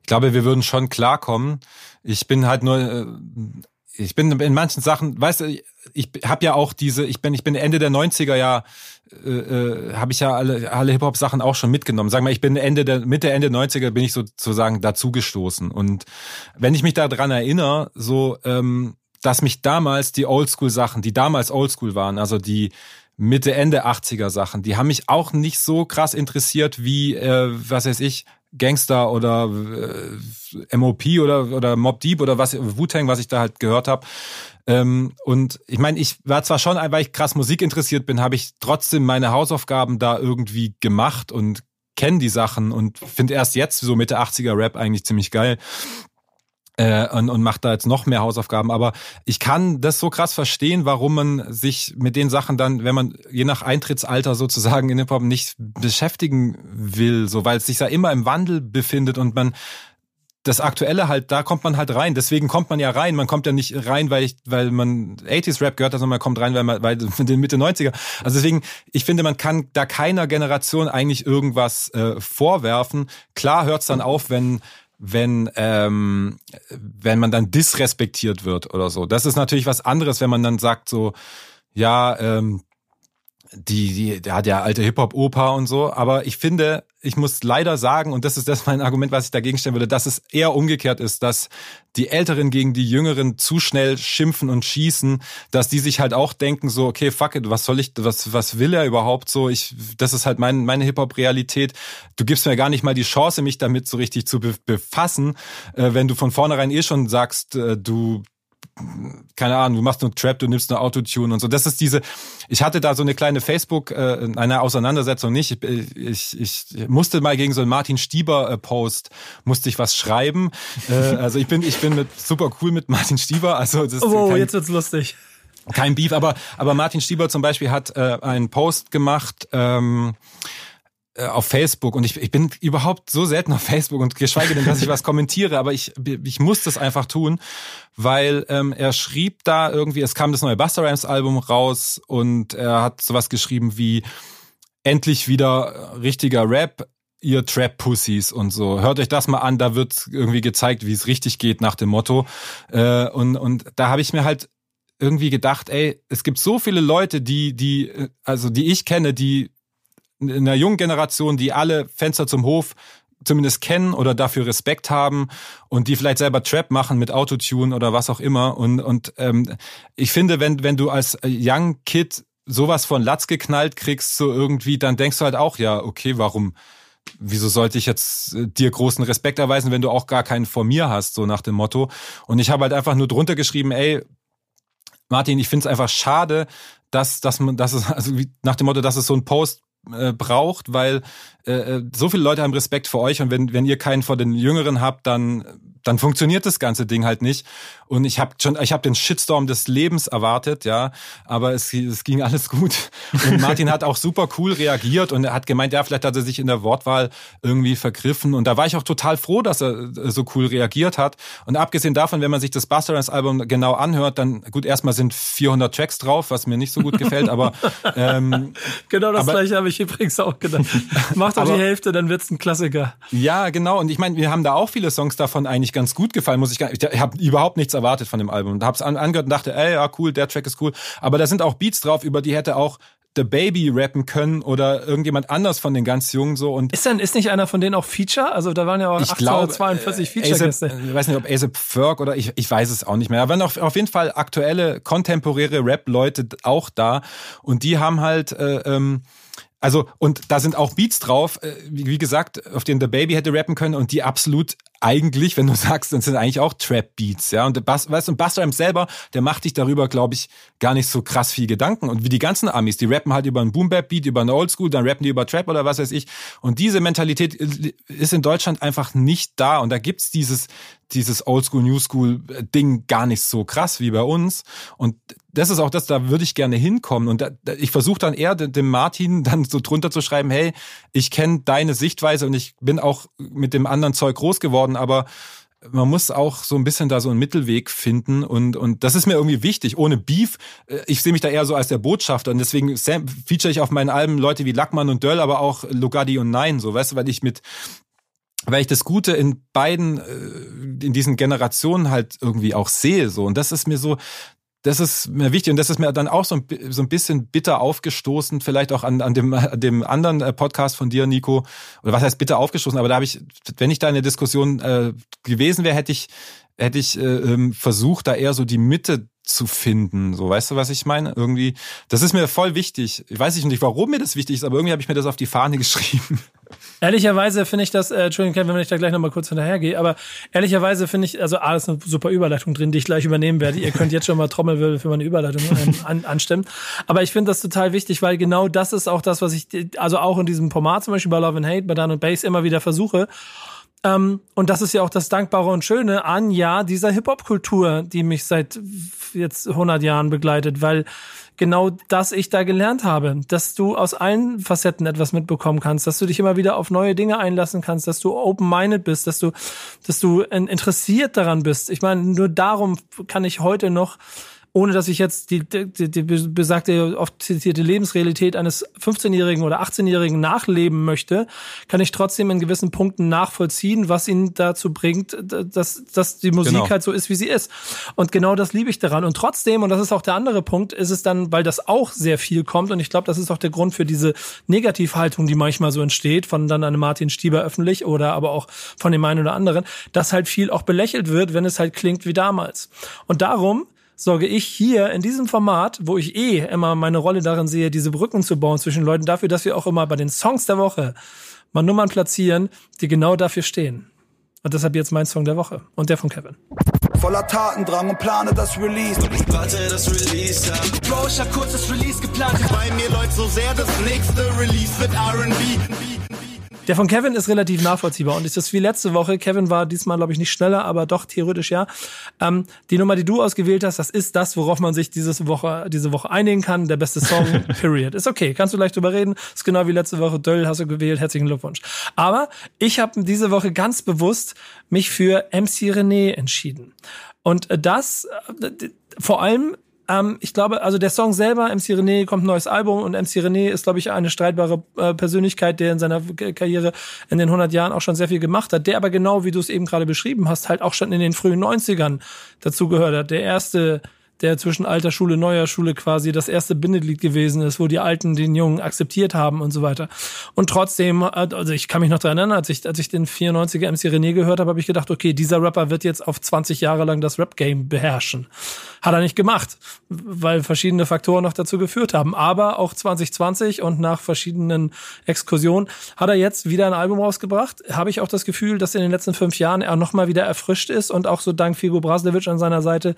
ich glaube, wir würden schon klarkommen. Ich bin halt nur, äh, ich bin in manchen Sachen, weißt du, ich habe ja auch diese, ich bin, ich bin Ende der 90er ja, äh, äh, habe ich ja alle, alle Hip-Hop-Sachen auch schon mitgenommen. Sag mal, ich bin Ende der, Mitte, Ende 90er bin ich sozusagen dazugestoßen. Und wenn ich mich daran erinnere, so, ähm, dass mich damals die Oldschool-Sachen, die damals Oldschool waren, also die Mitte, Ende 80er Sachen, die haben mich auch nicht so krass interessiert wie, äh, was weiß ich, Gangster oder äh, MOP oder, oder Mob Deep oder was, Wu-Tang, was ich da halt gehört habe. Ähm, und ich meine, ich war zwar schon, weil ich krass Musik interessiert bin, habe ich trotzdem meine Hausaufgaben da irgendwie gemacht und kenne die Sachen und finde erst jetzt so Mitte 80er Rap eigentlich ziemlich geil äh, und, und macht da jetzt noch mehr Hausaufgaben. Aber ich kann das so krass verstehen, warum man sich mit den Sachen dann, wenn man je nach Eintrittsalter sozusagen in Hip-Hop nicht beschäftigen will, so weil es sich ja immer im Wandel befindet und man das Aktuelle halt, da kommt man halt rein. Deswegen kommt man ja rein. Man kommt ja nicht rein, weil ich, weil man 80s Rap gehört hat, sondern man kommt rein, weil man, weil den Mitte 90er. Also deswegen, ich finde, man kann da keiner Generation eigentlich irgendwas äh, vorwerfen. Klar hört's dann auf, wenn wenn ähm, wenn man dann disrespektiert wird oder so. Das ist natürlich was anderes, wenn man dann sagt so, ja, ähm, die, die, der hat ja alte Hip-Hop-Oper und so, aber ich finde, ich muss leider sagen, und das ist das mein Argument, was ich dagegen stellen würde, dass es eher umgekehrt ist, dass die Älteren gegen die Jüngeren zu schnell schimpfen und schießen, dass die sich halt auch denken so, okay, fuck it, was soll ich, was, was will er überhaupt so? Ich, das ist halt mein, meine Hip-Hop-Realität. Du gibst mir gar nicht mal die Chance, mich damit so richtig zu befassen, äh, wenn du von vornherein eh schon sagst, äh, du keine Ahnung, du machst nur Trap, du nimmst nur Autotune und so. Das ist diese, ich hatte da so eine kleine Facebook, äh, eine Auseinandersetzung nicht. Ich, ich, ich musste mal gegen so einen Martin Stieber-Post, musste ich was schreiben. äh, also ich bin, ich bin mit super cool mit Martin Stieber. Also das oh, kein, jetzt wird's lustig. Kein Beef, aber, aber Martin Stieber zum Beispiel hat äh, einen Post gemacht, ähm, äh, auf Facebook und ich, ich bin überhaupt so selten auf Facebook und geschweige denn, dass ich was kommentiere, aber ich, ich muss das einfach tun, weil ähm, er schrieb da irgendwie, es kam das neue Buster Rhymes Album raus und er hat sowas geschrieben wie endlich wieder richtiger Rap, ihr Trap Pussies und so. Hört euch das mal an, da wird irgendwie gezeigt, wie es richtig geht nach dem Motto. Äh, und, und da habe ich mir halt irgendwie gedacht, ey, es gibt so viele Leute, die, die, also die ich kenne, die einer jungen Generation, die alle Fenster zum Hof zumindest kennen oder dafür Respekt haben und die vielleicht selber Trap machen mit Autotune oder was auch immer. Und, und ähm, ich finde, wenn, wenn du als Young Kid sowas von Latz geknallt kriegst, so irgendwie, dann denkst du halt auch, ja, okay, warum, wieso sollte ich jetzt äh, dir großen Respekt erweisen, wenn du auch gar keinen vor mir hast, so nach dem Motto. Und ich habe halt einfach nur drunter geschrieben, ey, Martin, ich finde es einfach schade, dass, dass man, dass es, also nach dem Motto, dass es so ein Post äh, braucht, weil äh, äh, so viele Leute haben Respekt vor euch und wenn, wenn ihr keinen vor den Jüngeren habt, dann dann funktioniert das ganze Ding halt nicht. Und ich habe schon, ich habe den Shitstorm des Lebens erwartet, ja, aber es, es ging alles gut. Und Martin hat auch super cool reagiert und er hat gemeint, ja, vielleicht hat er sich in der Wortwahl irgendwie vergriffen. Und da war ich auch total froh, dass er äh, so cool reagiert hat. Und abgesehen davon, wenn man sich das Buster Album genau anhört, dann gut, erstmal sind 400 Tracks drauf, was mir nicht so gut gefällt, aber ähm, genau das aber, gleiche habe ich übrigens auch gedacht. Macht doch die Hälfte, dann wird's ein Klassiker. Ja, genau. Und ich meine, wir haben da auch viele Songs davon eigentlich ganz gut gefallen, muss ich gar Ich habe überhaupt nichts erwartet von dem Album. Da hab's an, angehört und dachte, ey, ja, cool, der Track ist cool. Aber da sind auch Beats drauf, über die hätte auch The Baby rappen können oder irgendjemand anders von den ganz Jungen so und ist denn ist nicht einer von denen auch Feature also da waren ja auch ich glaube, 42 Feature Gäste ich weiß nicht ob ASAP Ferg oder ich, ich weiß es auch nicht mehr aber noch auf jeden Fall aktuelle kontemporäre Rap Leute auch da und die haben halt äh, ähm, also, und da sind auch Beats drauf, äh, wie gesagt, auf denen The Baby hätte rappen können und die absolut eigentlich, wenn du sagst, das sind eigentlich auch Trap-Beats, ja. Und Bass, weißt du, Buster Rhymes selber, der macht dich darüber, glaube ich, gar nicht so krass viel Gedanken. Und wie die ganzen Amis, die rappen halt über einen Boom-Bap-Beat, über einen Oldschool, dann rappen die über Trap oder was weiß ich. Und diese Mentalität ist in Deutschland einfach nicht da. Und da gibt's dieses, dieses Oldschool, Newschool-Ding gar nicht so krass wie bei uns. Und das ist auch das, da würde ich gerne hinkommen. Und da, ich versuche dann eher dem Martin dann so drunter zu schreiben, hey, ich kenne deine Sichtweise und ich bin auch mit dem anderen Zeug groß geworden, aber man muss auch so ein bisschen da so einen Mittelweg finden und, und das ist mir irgendwie wichtig. Ohne Beef, äh, ich sehe mich da eher so als der Botschafter und deswegen feature ich auf meinen Alben Leute wie Lackmann und Döll, aber auch Lugatti und Nein, so weißt du, weil ich mit weil ich das Gute in beiden, äh, in diesen Generationen halt irgendwie auch sehe, so. Und das ist mir so, das ist mir wichtig und das ist mir dann auch so ein, so ein bisschen bitter aufgestoßen, vielleicht auch an, an, dem, an dem anderen äh, Podcast von dir, Nico. Oder was heißt bitter aufgestoßen? Aber da habe ich, wenn ich da in der Diskussion äh, gewesen wäre, hätte ich, hätte ich äh, ähm, versucht, da eher so die Mitte zu finden. So, weißt du, was ich meine? Irgendwie, das ist mir voll wichtig. Ich weiß nicht, warum mir das wichtig ist, aber irgendwie habe ich mir das auf die Fahne geschrieben. Ehrlicherweise finde ich das, äh, Entschuldigung, wenn ich da gleich nochmal kurz hinterhergehe, aber ehrlicherweise finde ich, also A, ist eine super Überleitung drin, die ich gleich übernehmen werde. Ihr könnt jetzt schon mal Trommelwirbel für meine Überleitung ähm, an, anstimmen. Aber ich finde das total wichtig, weil genau das ist auch das, was ich, also auch in diesem Format zum Beispiel bei Love and Hate, bei Dan und Bass immer wieder versuche. Ähm, und das ist ja auch das Dankbare und Schöne an, ja, dieser Hip-Hop-Kultur, die mich seit jetzt 100 Jahren begleitet, weil genau das ich da gelernt habe, dass du aus allen Facetten etwas mitbekommen kannst, dass du dich immer wieder auf neue Dinge einlassen kannst, dass du open-minded bist, dass du, dass du interessiert daran bist. Ich meine, nur darum kann ich heute noch ohne dass ich jetzt die, die, die besagte, oft zitierte Lebensrealität eines 15-Jährigen oder 18-Jährigen nachleben möchte, kann ich trotzdem in gewissen Punkten nachvollziehen, was ihn dazu bringt, dass, dass die Musik genau. halt so ist, wie sie ist. Und genau das liebe ich daran. Und trotzdem, und das ist auch der andere Punkt, ist es dann, weil das auch sehr viel kommt, und ich glaube, das ist auch der Grund für diese Negativhaltung, die manchmal so entsteht, von dann einem Martin Stieber öffentlich oder aber auch von dem einen oder anderen, dass halt viel auch belächelt wird, wenn es halt klingt wie damals. Und darum sorge ich hier in diesem Format, wo ich eh immer meine Rolle darin sehe, diese Brücken zu bauen zwischen Leuten, dafür, dass wir auch immer bei den Songs der Woche mal Nummern platzieren, die genau dafür stehen. Und deshalb jetzt mein Song der Woche und der von Kevin. Voller Tatendrang und plane das Release. Warte, das Release, ja. Bro, ich hab kurz das Release geplant. Bei mir läuft so sehr das nächste Release mit R&B. Der von Kevin ist relativ nachvollziehbar und ist das wie letzte Woche. Kevin war diesmal, glaube ich, nicht schneller, aber doch theoretisch ja. Ähm, die Nummer, die du ausgewählt hast, das ist das, worauf man sich diese Woche, diese Woche einigen kann. Der beste Song, period. Ist okay, kannst du leicht drüber reden. Ist genau wie letzte Woche. Döll hast du gewählt, herzlichen Glückwunsch. Aber ich habe diese Woche ganz bewusst mich für MC René entschieden. Und das äh, vor allem ähm, ich glaube, also der Song selber, MC René, kommt ein neues Album und MC René ist, glaube ich, eine streitbare äh, Persönlichkeit, der in seiner Karriere in den 100 Jahren auch schon sehr viel gemacht hat, der aber genau, wie du es eben gerade beschrieben hast, halt auch schon in den frühen 90ern dazu gehört hat. Der erste der zwischen alter Schule, neuer Schule quasi das erste Bindeglied gewesen ist, wo die Alten den Jungen akzeptiert haben und so weiter. Und trotzdem, also ich kann mich noch daran erinnern, als ich, als ich den 94er MC René gehört habe, habe ich gedacht, okay, dieser Rapper wird jetzt auf 20 Jahre lang das Rap-Game beherrschen. Hat er nicht gemacht, weil verschiedene Faktoren noch dazu geführt haben. Aber auch 2020 und nach verschiedenen Exkursionen hat er jetzt wieder ein Album rausgebracht. Habe ich auch das Gefühl, dass in den letzten fünf Jahren er nochmal wieder erfrischt ist und auch so dank Figo Braslevic an seiner Seite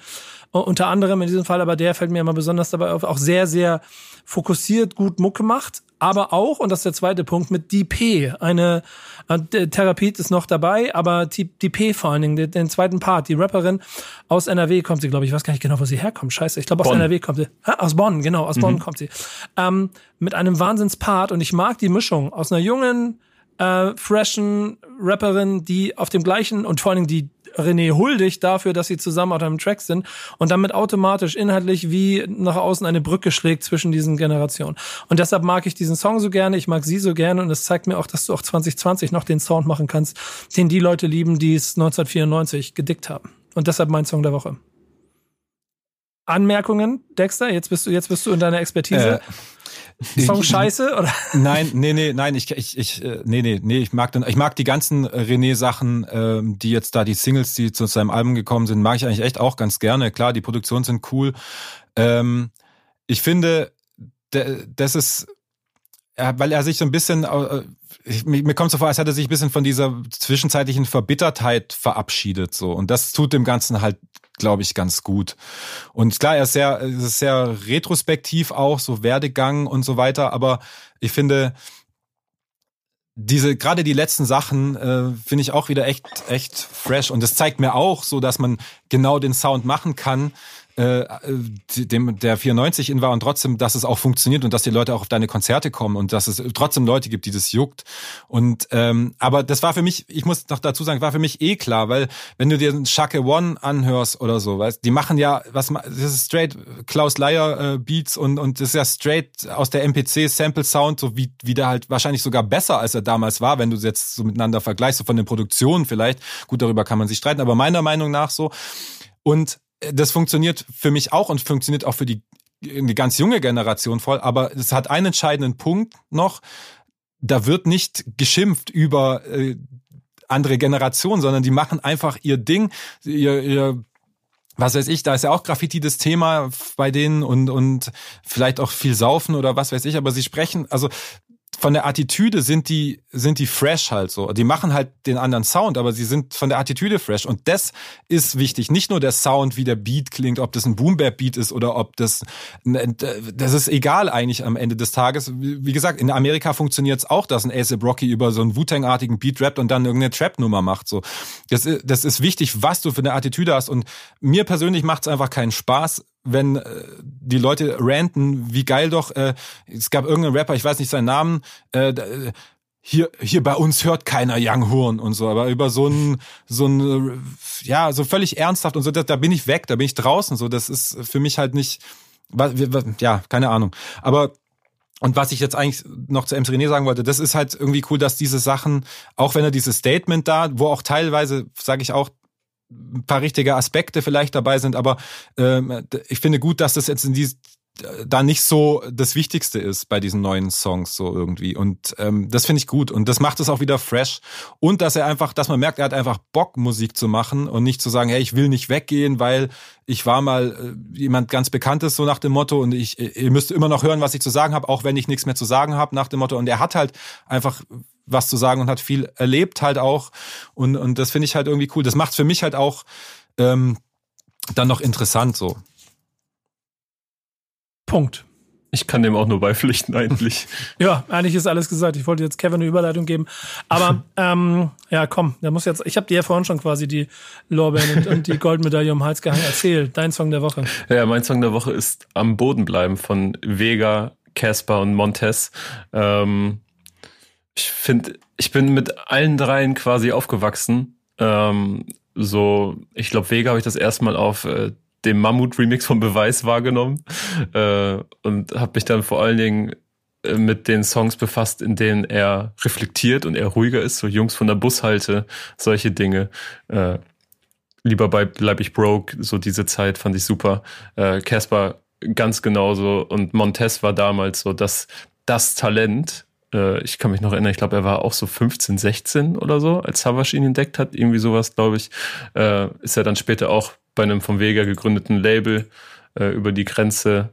unter anderem in diesem Fall, aber der fällt mir immer besonders dabei auf, auch sehr, sehr fokussiert gut Mucke macht, aber auch, und das ist der zweite Punkt, mit DP. Eine äh, Therapie ist noch dabei, aber DP vor allen Dingen, den, den, zweiten Part, die Rapperin aus NRW kommt sie, glaube ich, ich weiß gar nicht genau, wo sie herkommt. Scheiße, ich glaube aus. NRW kommt sie. Ha, aus Bonn, genau, aus mhm. Bonn kommt sie. Ähm, mit einem Wahnsinnspart und ich mag die Mischung aus einer jungen, äh, freshen Rapperin, die auf dem gleichen und vor allen Dingen die René huldigt dafür, dass sie zusammen auf einem Track sind und damit automatisch inhaltlich wie nach außen eine Brücke schlägt zwischen diesen Generationen. Und deshalb mag ich diesen Song so gerne, ich mag sie so gerne und es zeigt mir auch, dass du auch 2020 noch den Sound machen kannst, den die Leute lieben, die es 1994 gedickt haben. Und deshalb mein Song der Woche. Anmerkungen, Dexter? Jetzt bist du, jetzt bist du in deiner Expertise. Äh, Song scheiße oder? Nein, nee, nee, nein, ich ich ich äh, nee, nee, nee, ich mag dann ich mag die ganzen René Sachen, ähm, die jetzt da die Singles, die zu seinem Album gekommen sind, mag ich eigentlich echt auch ganz gerne. Klar, die Produktionen sind cool. Ähm, ich finde das ist weil er sich so ein bisschen äh, mir kommt so vor, als hätte er sich ein bisschen von dieser zwischenzeitlichen Verbittertheit verabschiedet so. Und das tut dem Ganzen halt glaube ich, ganz gut. Und klar, er ist sehr, ist sehr retrospektiv auch, so Werdegang und so weiter, aber ich finde, diese gerade die letzten Sachen äh, finde ich auch wieder echt echt fresh. Und das zeigt mir auch so, dass man genau den Sound machen kann, äh, dem der 94 in war und trotzdem, dass es auch funktioniert und dass die Leute auch auf deine Konzerte kommen und dass es trotzdem Leute gibt, die das juckt. Und ähm, aber das war für mich, ich muss noch dazu sagen, war für mich eh klar, weil wenn du dir einen Shake One anhörst oder so, weißt, die machen ja was, das ist straight Klaus Leier äh, Beats und und das ist ja straight aus der MPC Sample Sound, so wie wie der halt wahrscheinlich sogar besser als er damals war, wenn du jetzt so miteinander vergleichst, so von den Produktionen vielleicht. Gut, darüber kann man sich streiten, aber meiner Meinung nach so. Und das funktioniert für mich auch und funktioniert auch für die, die ganz junge Generation voll. Aber es hat einen entscheidenden Punkt noch. Da wird nicht geschimpft über äh, andere Generationen, sondern die machen einfach ihr Ding, ihr, ihr was weiß ich, da ist ja auch Graffiti das Thema bei denen und, und vielleicht auch viel Saufen oder was weiß ich, aber sie sprechen, also von der Attitüde sind die, sind die fresh halt so. Die machen halt den anderen Sound, aber sie sind von der Attitüde fresh. Und das ist wichtig. Nicht nur der Sound, wie der Beat klingt, ob das ein Boom Beat ist oder ob das, das ist egal eigentlich am Ende des Tages. Wie gesagt, in Amerika funktioniert es auch, dass ein ASAP Rocky über so einen Wu-Tang-artigen Beat rappt und dann irgendeine Trap-Nummer macht, so. Das ist, das ist wichtig, was du für eine Attitüde hast. Und mir persönlich macht es einfach keinen Spaß, wenn äh, die Leute ranten, wie geil doch, äh, es gab irgendeinen Rapper, ich weiß nicht seinen Namen, äh, äh hier, hier bei uns hört keiner Young Horn und so, aber über so ein, so ein, ja, so völlig ernsthaft und so, da, da bin ich weg, da bin ich draußen, so, das ist für mich halt nicht, ja, keine Ahnung. Aber und was ich jetzt eigentlich noch zu Ems René sagen wollte, das ist halt irgendwie cool, dass diese Sachen, auch wenn er dieses Statement da, wo auch teilweise, sage ich auch, ein paar richtige Aspekte vielleicht dabei sind, aber ähm, ich finde gut, dass das jetzt in die da nicht so das Wichtigste ist bei diesen neuen Songs so irgendwie und ähm, das finde ich gut und das macht es auch wieder fresh und dass er einfach, dass man merkt, er hat einfach Bock Musik zu machen und nicht zu sagen, hey, ich will nicht weggehen, weil ich war mal äh, jemand ganz Bekanntes so nach dem Motto und ich ihr müsst immer noch hören, was ich zu sagen habe, auch wenn ich nichts mehr zu sagen habe nach dem Motto und er hat halt einfach was zu sagen und hat viel erlebt halt auch. Und, und das finde ich halt irgendwie cool. Das macht für mich halt auch ähm, dann noch interessant so. Punkt. Ich kann dem auch nur beipflichten eigentlich. ja, eigentlich ist alles gesagt. Ich wollte jetzt Kevin eine Überleitung geben. Aber ähm, ja, komm, der muss jetzt. Ich habe dir ja vorhin schon quasi die Lorbeeren und, und die Goldmedaille um den Hals gehangen. Erzähl, dein Song der Woche. Ja, mein Song der Woche ist Am Boden bleiben von Vega, Casper und Montez. Ähm, ich finde, ich bin mit allen dreien quasi aufgewachsen. Ähm, so, ich glaube, Vega habe ich das erstmal auf äh, dem Mammut-Remix von Beweis wahrgenommen äh, und habe mich dann vor allen Dingen äh, mit den Songs befasst, in denen er reflektiert und er ruhiger ist, so Jungs von der Bushalte, solche Dinge. Äh, lieber bei Bleib ich broke, so diese Zeit fand ich super. Äh, Casper ganz genauso und Montez war damals so das, das Talent. Äh, ich kann mich noch erinnern, ich glaube, er war auch so 15, 16 oder so, als Savas ihn entdeckt hat, irgendwie sowas, glaube ich. Äh, ist er dann später auch bei einem vom Vega gegründeten Label äh, über die Grenze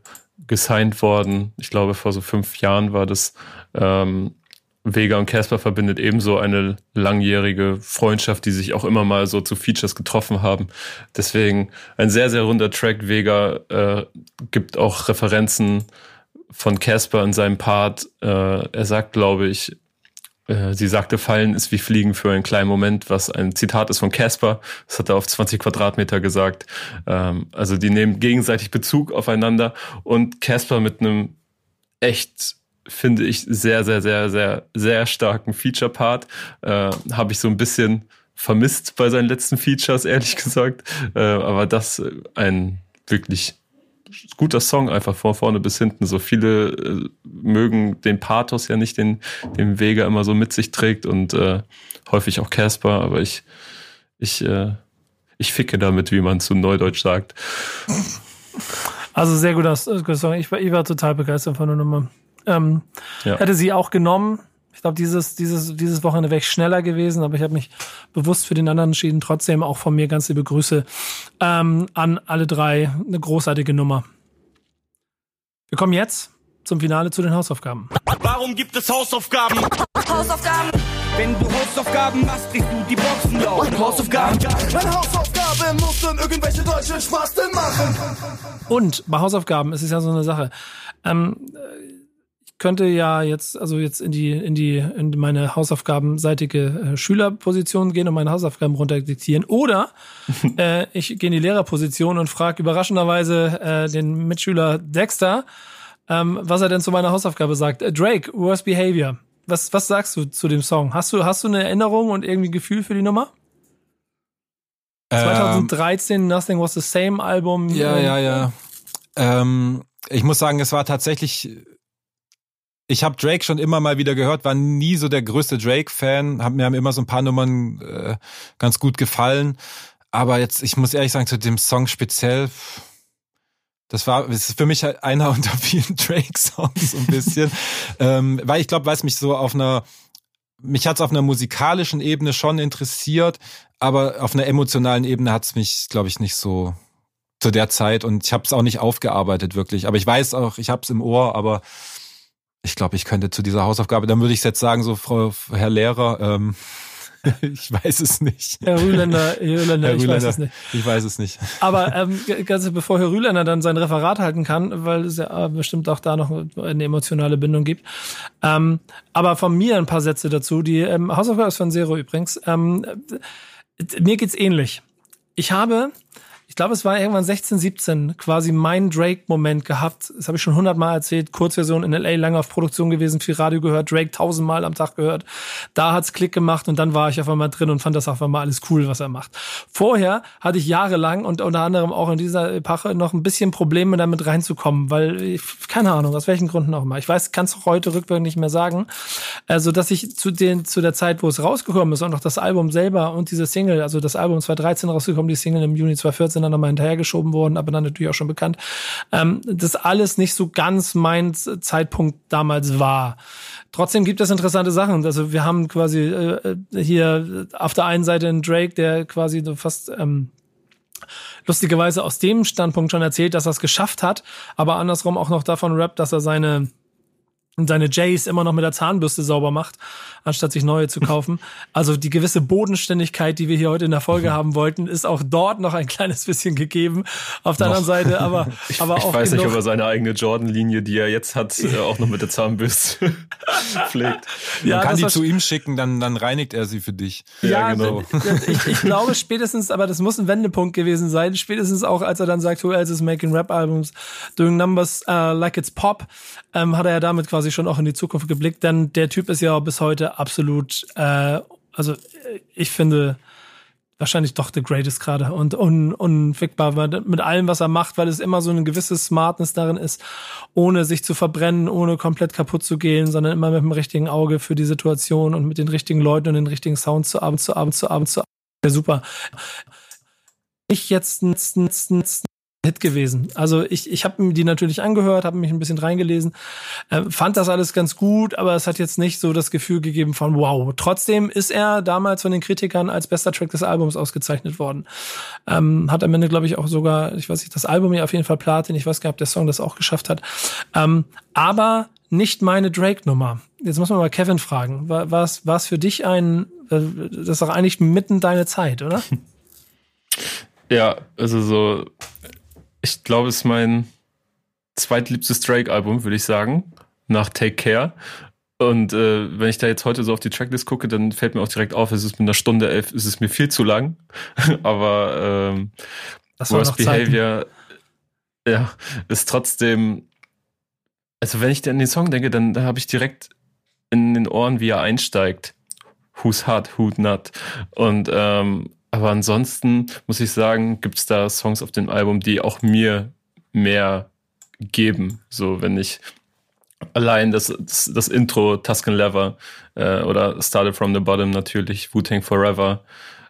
gesigned worden. Ich glaube, vor so fünf Jahren war das. Ähm, Vega und Casper verbindet ebenso eine langjährige Freundschaft, die sich auch immer mal so zu Features getroffen haben. Deswegen ein sehr, sehr runder Track. Vega äh, gibt auch Referenzen von Casper in seinem Part. Äh, er sagt, glaube ich, äh, sie sagte, Fallen ist wie Fliegen für einen kleinen Moment, was ein Zitat ist von Casper. Das hat er auf 20 Quadratmeter gesagt. Ähm, also die nehmen gegenseitig Bezug aufeinander und Casper mit einem echt finde ich sehr, sehr, sehr, sehr, sehr starken Feature-Part. Äh, Habe ich so ein bisschen vermisst bei seinen letzten Features, ehrlich gesagt. Äh, aber das ein wirklich guter Song, einfach von vorne bis hinten. So viele äh, mögen den Pathos ja nicht, den, den Vega immer so mit sich trägt und äh, häufig auch Casper, aber ich, ich, äh, ich ficke damit, wie man zu Neudeutsch sagt. Also sehr guter Song. Ich war, ich war total begeistert von der Nummer. Ähm, ja. Hätte sie auch genommen. Ich glaube, dieses, dieses, dieses Wochenende wäre ich schneller gewesen, aber ich habe mich bewusst für den anderen entschieden. Trotzdem auch von mir ganz liebe Grüße ähm, an alle drei. Eine großartige Nummer. Wir kommen jetzt zum Finale zu den Hausaufgaben. Warum gibt es Hausaufgaben? Hausaufgaben. Wenn du Hausaufgaben machst, kriegst du die Boxen laut. Und Hausaufgaben. Meine Hausaufgabe muss dann irgendwelche deutschen Spasten machen. Und bei Hausaufgaben ist es ja so eine Sache. Ähm, könnte ja jetzt, also jetzt in die, in die, in meine hausaufgabenseitige äh, Schülerposition gehen und meine Hausaufgaben runterdiktieren. Oder äh, ich gehe in die Lehrerposition und frage überraschenderweise äh, den Mitschüler Dexter, ähm, was er denn zu meiner Hausaufgabe sagt. Äh, Drake, Worst Behavior. Was, was sagst du zu dem Song? Hast du, hast du eine Erinnerung und irgendwie ein Gefühl für die Nummer? 2013, ähm, Nothing Was the Same Album. Ja, ja, ja. Ähm, ich muss sagen, es war tatsächlich ich habe Drake schon immer mal wieder gehört, war nie so der größte Drake-Fan, hab, mir haben immer so ein paar Nummern äh, ganz gut gefallen. Aber jetzt, ich muss ehrlich sagen, zu dem Song speziell, das war das ist für mich halt einer unter vielen Drake-Songs so ein bisschen. ähm, weil ich glaube, weil es mich so auf einer, mich hat es auf einer musikalischen Ebene schon interessiert, aber auf einer emotionalen Ebene hat es mich, glaube ich, nicht so zu der Zeit und ich habe es auch nicht aufgearbeitet wirklich. Aber ich weiß auch, ich habe es im Ohr, aber ich glaube, ich könnte zu dieser Hausaufgabe, dann würde ich jetzt sagen, so Frau, Herr Lehrer, ähm, ich weiß es nicht. Herr Rühländer, Herr Rühländer, Herr ich Rühländer, weiß es nicht. Ich weiß es nicht. Aber ähm, ganz bevor Herr Rühländer dann sein Referat halten kann, weil es ja bestimmt auch da noch eine emotionale Bindung gibt. Ähm, aber von mir ein paar Sätze dazu. Die ähm, Hausaufgabe ist von Zero übrigens. Ähm, mir geht's ähnlich. Ich habe ich glaube, es war irgendwann 16, 17, quasi mein Drake-Moment gehabt. Das habe ich schon hundertmal erzählt. Kurzversion in LA, lange auf Produktion gewesen, viel Radio gehört, Drake tausendmal am Tag gehört. Da hat's Klick gemacht und dann war ich auf einmal drin und fand das auf einmal alles cool, was er macht. Vorher hatte ich jahrelang und unter anderem auch in dieser Epoche noch ein bisschen Probleme damit reinzukommen, weil, keine Ahnung, aus welchen Gründen auch immer. Ich weiß, kann es heute rückwirkend nicht mehr sagen. Also, dass ich zu den, zu der Zeit, wo es rausgekommen ist und auch das Album selber und diese Single, also das Album 2013 rausgekommen, die Single im Juni 2014 sind dann nochmal hinterhergeschoben worden, aber dann natürlich auch schon bekannt. Ähm, das alles nicht so ganz mein Zeitpunkt damals war. Trotzdem gibt es interessante Sachen. Also wir haben quasi äh, hier auf der einen Seite einen Drake, der quasi so fast ähm, lustigerweise aus dem Standpunkt schon erzählt, dass er es geschafft hat, aber andersrum auch noch davon rappt, dass er seine und seine Jays immer noch mit der Zahnbürste sauber macht, anstatt sich neue zu kaufen. Also die gewisse Bodenständigkeit, die wir hier heute in der Folge mhm. haben wollten, ist auch dort noch ein kleines bisschen gegeben. Auf der noch. anderen Seite, aber, ich, aber ich auch. Ich weiß nicht, ob er seine eigene Jordan-Linie, die er jetzt hat, äh, auch noch mit der Zahnbürste pflegt. Ja, Man kann die zu ihm schicken, dann, dann reinigt er sie für dich. Ja, ja genau. Ich, ich glaube spätestens, aber das muss ein Wendepunkt gewesen sein, spätestens auch, als er dann sagt, who else is making rap albums, doing numbers uh, like it's pop, ähm, hat er ja damit quasi schon auch in die Zukunft geblickt, denn der Typ ist ja bis heute absolut, äh, also ich finde wahrscheinlich doch the greatest gerade und un, unfickbar mit allem, was er macht, weil es immer so eine gewisse Smartness darin ist, ohne sich zu verbrennen, ohne komplett kaputt zu gehen, sondern immer mit dem richtigen Auge für die Situation und mit den richtigen Leuten und den richtigen Sounds zu Abend zu Abend zu Abend zu Abend. Ja, super. Ich jetzt Hit gewesen. Also ich, ich habe mir die natürlich angehört, habe mich ein bisschen reingelesen, äh, fand das alles ganz gut, aber es hat jetzt nicht so das Gefühl gegeben von wow. Trotzdem ist er damals von den Kritikern als bester Track des Albums ausgezeichnet worden. Ähm, hat am Ende, glaube ich, auch sogar, ich weiß nicht, das Album ja auf jeden Fall Platin. Ich weiß gar nicht, ob der Song das auch geschafft hat. Ähm, aber nicht meine Drake-Nummer. Jetzt muss man mal Kevin fragen. War es war für dich ein, äh, das ist doch eigentlich mitten deine Zeit, oder? Ja, also so ich glaube, es ist mein zweitliebstes Drake-Album, würde ich sagen, nach Take Care. Und äh, wenn ich da jetzt heute so auf die Tracklist gucke, dann fällt mir auch direkt auf, es ist mit einer Stunde elf, es ist mir viel zu lang. Aber ähm, Worst Behavior ja, ist trotzdem. Also wenn ich an den Song denke, dann da habe ich direkt in den Ohren, wie er einsteigt. Who's hot, who's not. Und ähm, aber ansonsten muss ich sagen, gibt es da Songs auf dem Album, die auch mir mehr geben. So, wenn ich allein das, das, das Intro Tuscan Lever äh, oder Started from the Bottom natürlich, Wu-Tang Forever,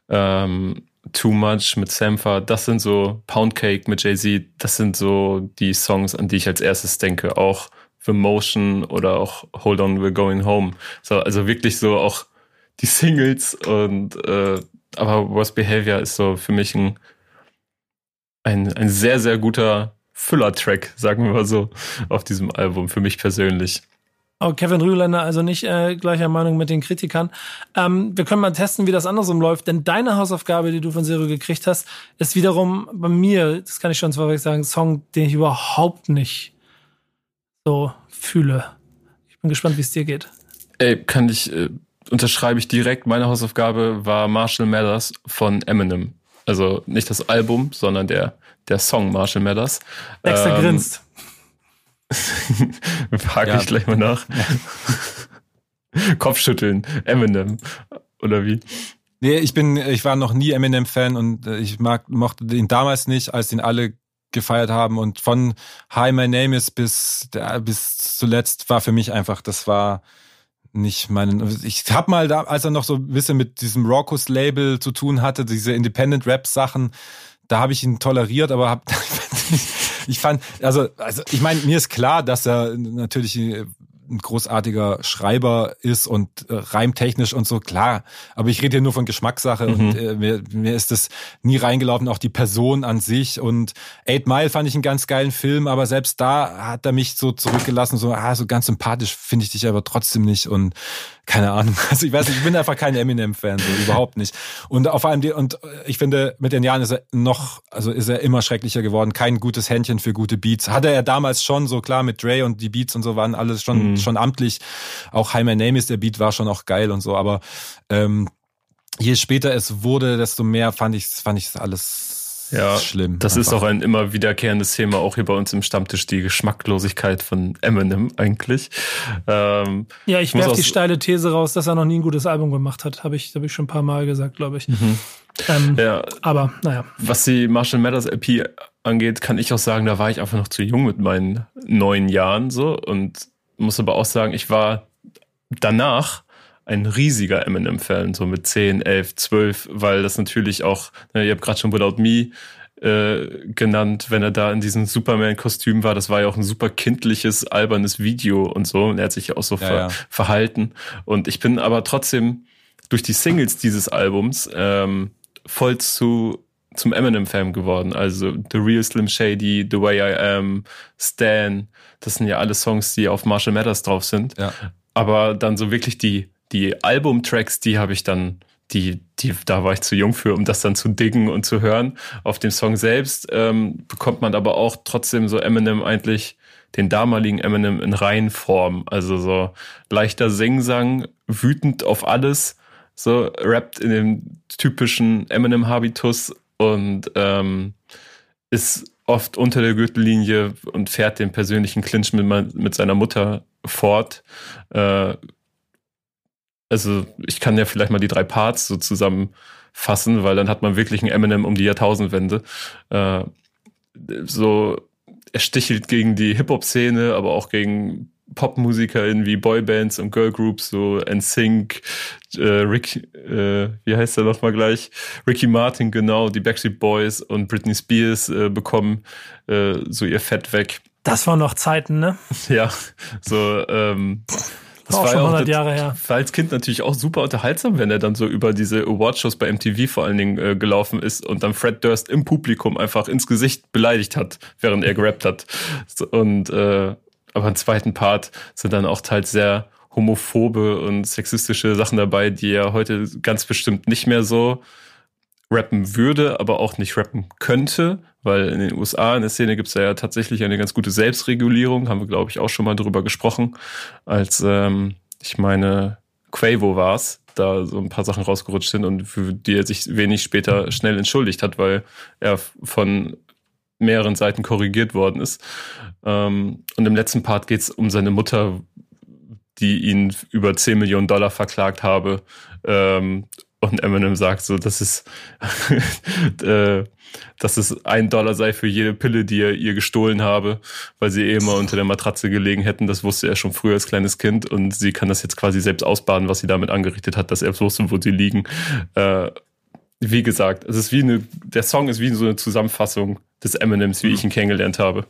ähm, Too Much mit Sampha, das sind so Poundcake mit Jay-Z, das sind so die Songs, an die ich als erstes denke. Auch The Motion oder auch Hold On, We're Going Home. So, also wirklich so auch die Singles und äh, aber Worst Behavior ist so für mich ein, ein, ein sehr, sehr guter Füller-Track, sagen wir mal so, auf diesem Album, für mich persönlich. Oh, Kevin Rühländer, also nicht äh, gleicher Meinung mit den Kritikern. Ähm, wir können mal testen, wie das andersrum läuft, denn deine Hausaufgabe, die du von Zero gekriegt hast, ist wiederum bei mir, das kann ich schon vorweg sagen, ein Song, den ich überhaupt nicht so fühle. Ich bin gespannt, wie es dir geht. Ey, kann ich äh, unterschreibe ich direkt. Meine Hausaufgabe war Marshall Mathers von Eminem. Also nicht das Album, sondern der, der Song Marshall Mathers. Dexter ähm, grinst. Frage ja. ich gleich mal nach. Kopfschütteln, Eminem. Oder wie? Nee, ich bin, ich war noch nie Eminem-Fan und äh, ich mag, mochte ihn damals nicht, als ihn alle gefeiert haben und von Hi, My Name is bis, bis zuletzt war für mich einfach, das war, nicht meinen. Ich habe mal da, als er noch so ein bisschen mit diesem Raucous Label zu tun hatte, diese Independent Rap Sachen, da habe ich ihn toleriert, aber hab, ich fand, also, also ich meine, mir ist klar, dass er natürlich ein großartiger Schreiber ist und äh, reimtechnisch und so, klar. Aber ich rede hier nur von Geschmackssache mhm. und äh, mir, mir ist das nie reingelaufen, auch die Person an sich. Und Eight Mile fand ich einen ganz geilen Film, aber selbst da hat er mich so zurückgelassen, so, ah, so ganz sympathisch finde ich dich aber trotzdem nicht. Und keine Ahnung. Also ich weiß nicht, ich bin einfach kein Eminem-Fan, so überhaupt nicht. Und auf allem die, und ich finde, mit den Jahren ist er noch, also ist er immer schrecklicher geworden. Kein gutes Händchen für gute Beats. Hatte er damals schon, so klar mit Dre und die Beats und so waren alles schon, mhm. schon amtlich. Auch Hi My Name is der Beat war schon auch geil und so, aber ähm, je später es wurde, desto mehr fand ich fand ich alles ja, schlimm. Das einfach. ist auch ein immer wiederkehrendes Thema, auch hier bei uns im Stammtisch, die Geschmacklosigkeit von Eminem eigentlich. Ähm, ja, ich werfe die steile These raus, dass er noch nie ein gutes Album gemacht hat. Habe ich, hab ich schon ein paar Mal gesagt, glaube ich. Mhm. Ähm, ja. Aber naja. Was die Marshall Mathers LP angeht, kann ich auch sagen, da war ich einfach noch zu jung mit meinen neun Jahren so und muss aber auch sagen, ich war danach ein riesiger Eminem-Fan, so mit 10, 11, 12, weil das natürlich auch, ne, ihr habt gerade schon Without Me äh, genannt, wenn er da in diesem Superman-Kostüm war. Das war ja auch ein super kindliches, albernes Video und so. Und er hat sich ja auch so ja, ver ja. verhalten. Und ich bin aber trotzdem durch die Singles dieses Albums ähm, voll zu zum Eminem-Fan geworden. Also The Real Slim Shady, The Way I Am, Stan, das sind ja alle Songs, die auf Marshall Matters drauf sind. Ja. Aber dann so wirklich die, die Album-Tracks, die habe ich dann, die, die, da war ich zu jung für, um das dann zu diggen und zu hören. Auf dem Song selbst ähm, bekommt man aber auch trotzdem so Eminem eigentlich den damaligen Eminem in Reihenform. Also so leichter Singsang, wütend auf alles, so rappt in dem typischen Eminem-Habitus und ähm, ist oft unter der Gürtellinie und fährt den persönlichen Clinch mit, mit seiner Mutter fort. Äh, also ich kann ja vielleicht mal die drei Parts so zusammenfassen, weil dann hat man wirklich einen Eminem um die Jahrtausendwende. Äh, so er stichelt gegen die Hip-Hop-Szene, aber auch gegen PopmusikerInnen wie Boybands und Girlgroups, so NSYNC, äh, Rick, äh, wie heißt er nochmal gleich? Ricky Martin, genau, die Backstreet Boys und Britney Spears äh, bekommen äh, so ihr Fett weg. Das waren noch Zeiten, ne? Ja, so, ähm, das war auch schon 100 Jahre her. War als Kind natürlich auch super unterhaltsam, wenn er dann so über diese Awardshows bei MTV vor allen Dingen äh, gelaufen ist und dann Fred Durst im Publikum einfach ins Gesicht beleidigt hat, während er gerappt hat. Und äh, aber im zweiten Part sind dann auch teils sehr homophobe und sexistische Sachen dabei, die er heute ganz bestimmt nicht mehr so rappen würde, aber auch nicht rappen könnte, weil in den USA in der Szene gibt es ja tatsächlich eine ganz gute Selbstregulierung, haben wir, glaube ich, auch schon mal drüber gesprochen, als ähm, ich meine, Quavo war's, da so ein paar Sachen rausgerutscht sind und für die er sich wenig später schnell entschuldigt hat, weil er von mehreren Seiten korrigiert worden ist. Ähm, und im letzten Part geht es um seine Mutter, die ihn über 10 Millionen Dollar verklagt habe. Und Eminem sagt so, dass es, äh, dass es ein Dollar sei für jede Pille, die er ihr gestohlen habe, weil sie eh immer unter der Matratze gelegen hätten. Das wusste er schon früher als kleines Kind und sie kann das jetzt quasi selbst ausbaden, was sie damit angerichtet hat, dass er wusste, wo sie liegen. Äh, wie gesagt, es ist wie eine, der Song ist wie so eine Zusammenfassung des Eminems, wie mhm. ich ihn kennengelernt habe.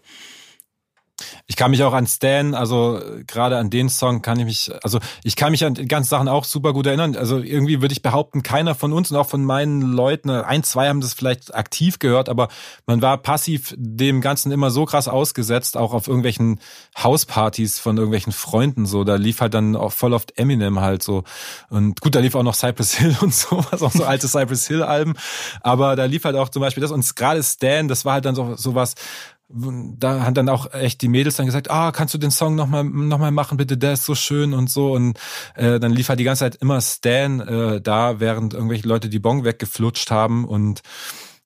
Ich kann mich auch an Stan, also gerade an den Song kann ich mich, also ich kann mich an die ganzen Sachen auch super gut erinnern. Also irgendwie würde ich behaupten, keiner von uns und auch von meinen Leuten, ein, zwei haben das vielleicht aktiv gehört, aber man war passiv dem Ganzen immer so krass ausgesetzt, auch auf irgendwelchen Hauspartys von irgendwelchen Freunden so. Da lief halt dann auch voll oft Eminem halt so. Und gut, da lief auch noch Cypress Hill und so, was auch so alte Cypress Hill Alben. Aber da lief halt auch zum Beispiel das und gerade Stan, das war halt dann so, so was, da haben dann auch echt die Mädels dann gesagt, ah, kannst du den Song nochmal noch mal machen, bitte, der ist so schön und so. Und äh, dann lief halt die ganze Zeit immer Stan äh, da, während irgendwelche Leute die Bon weggeflutscht haben. Und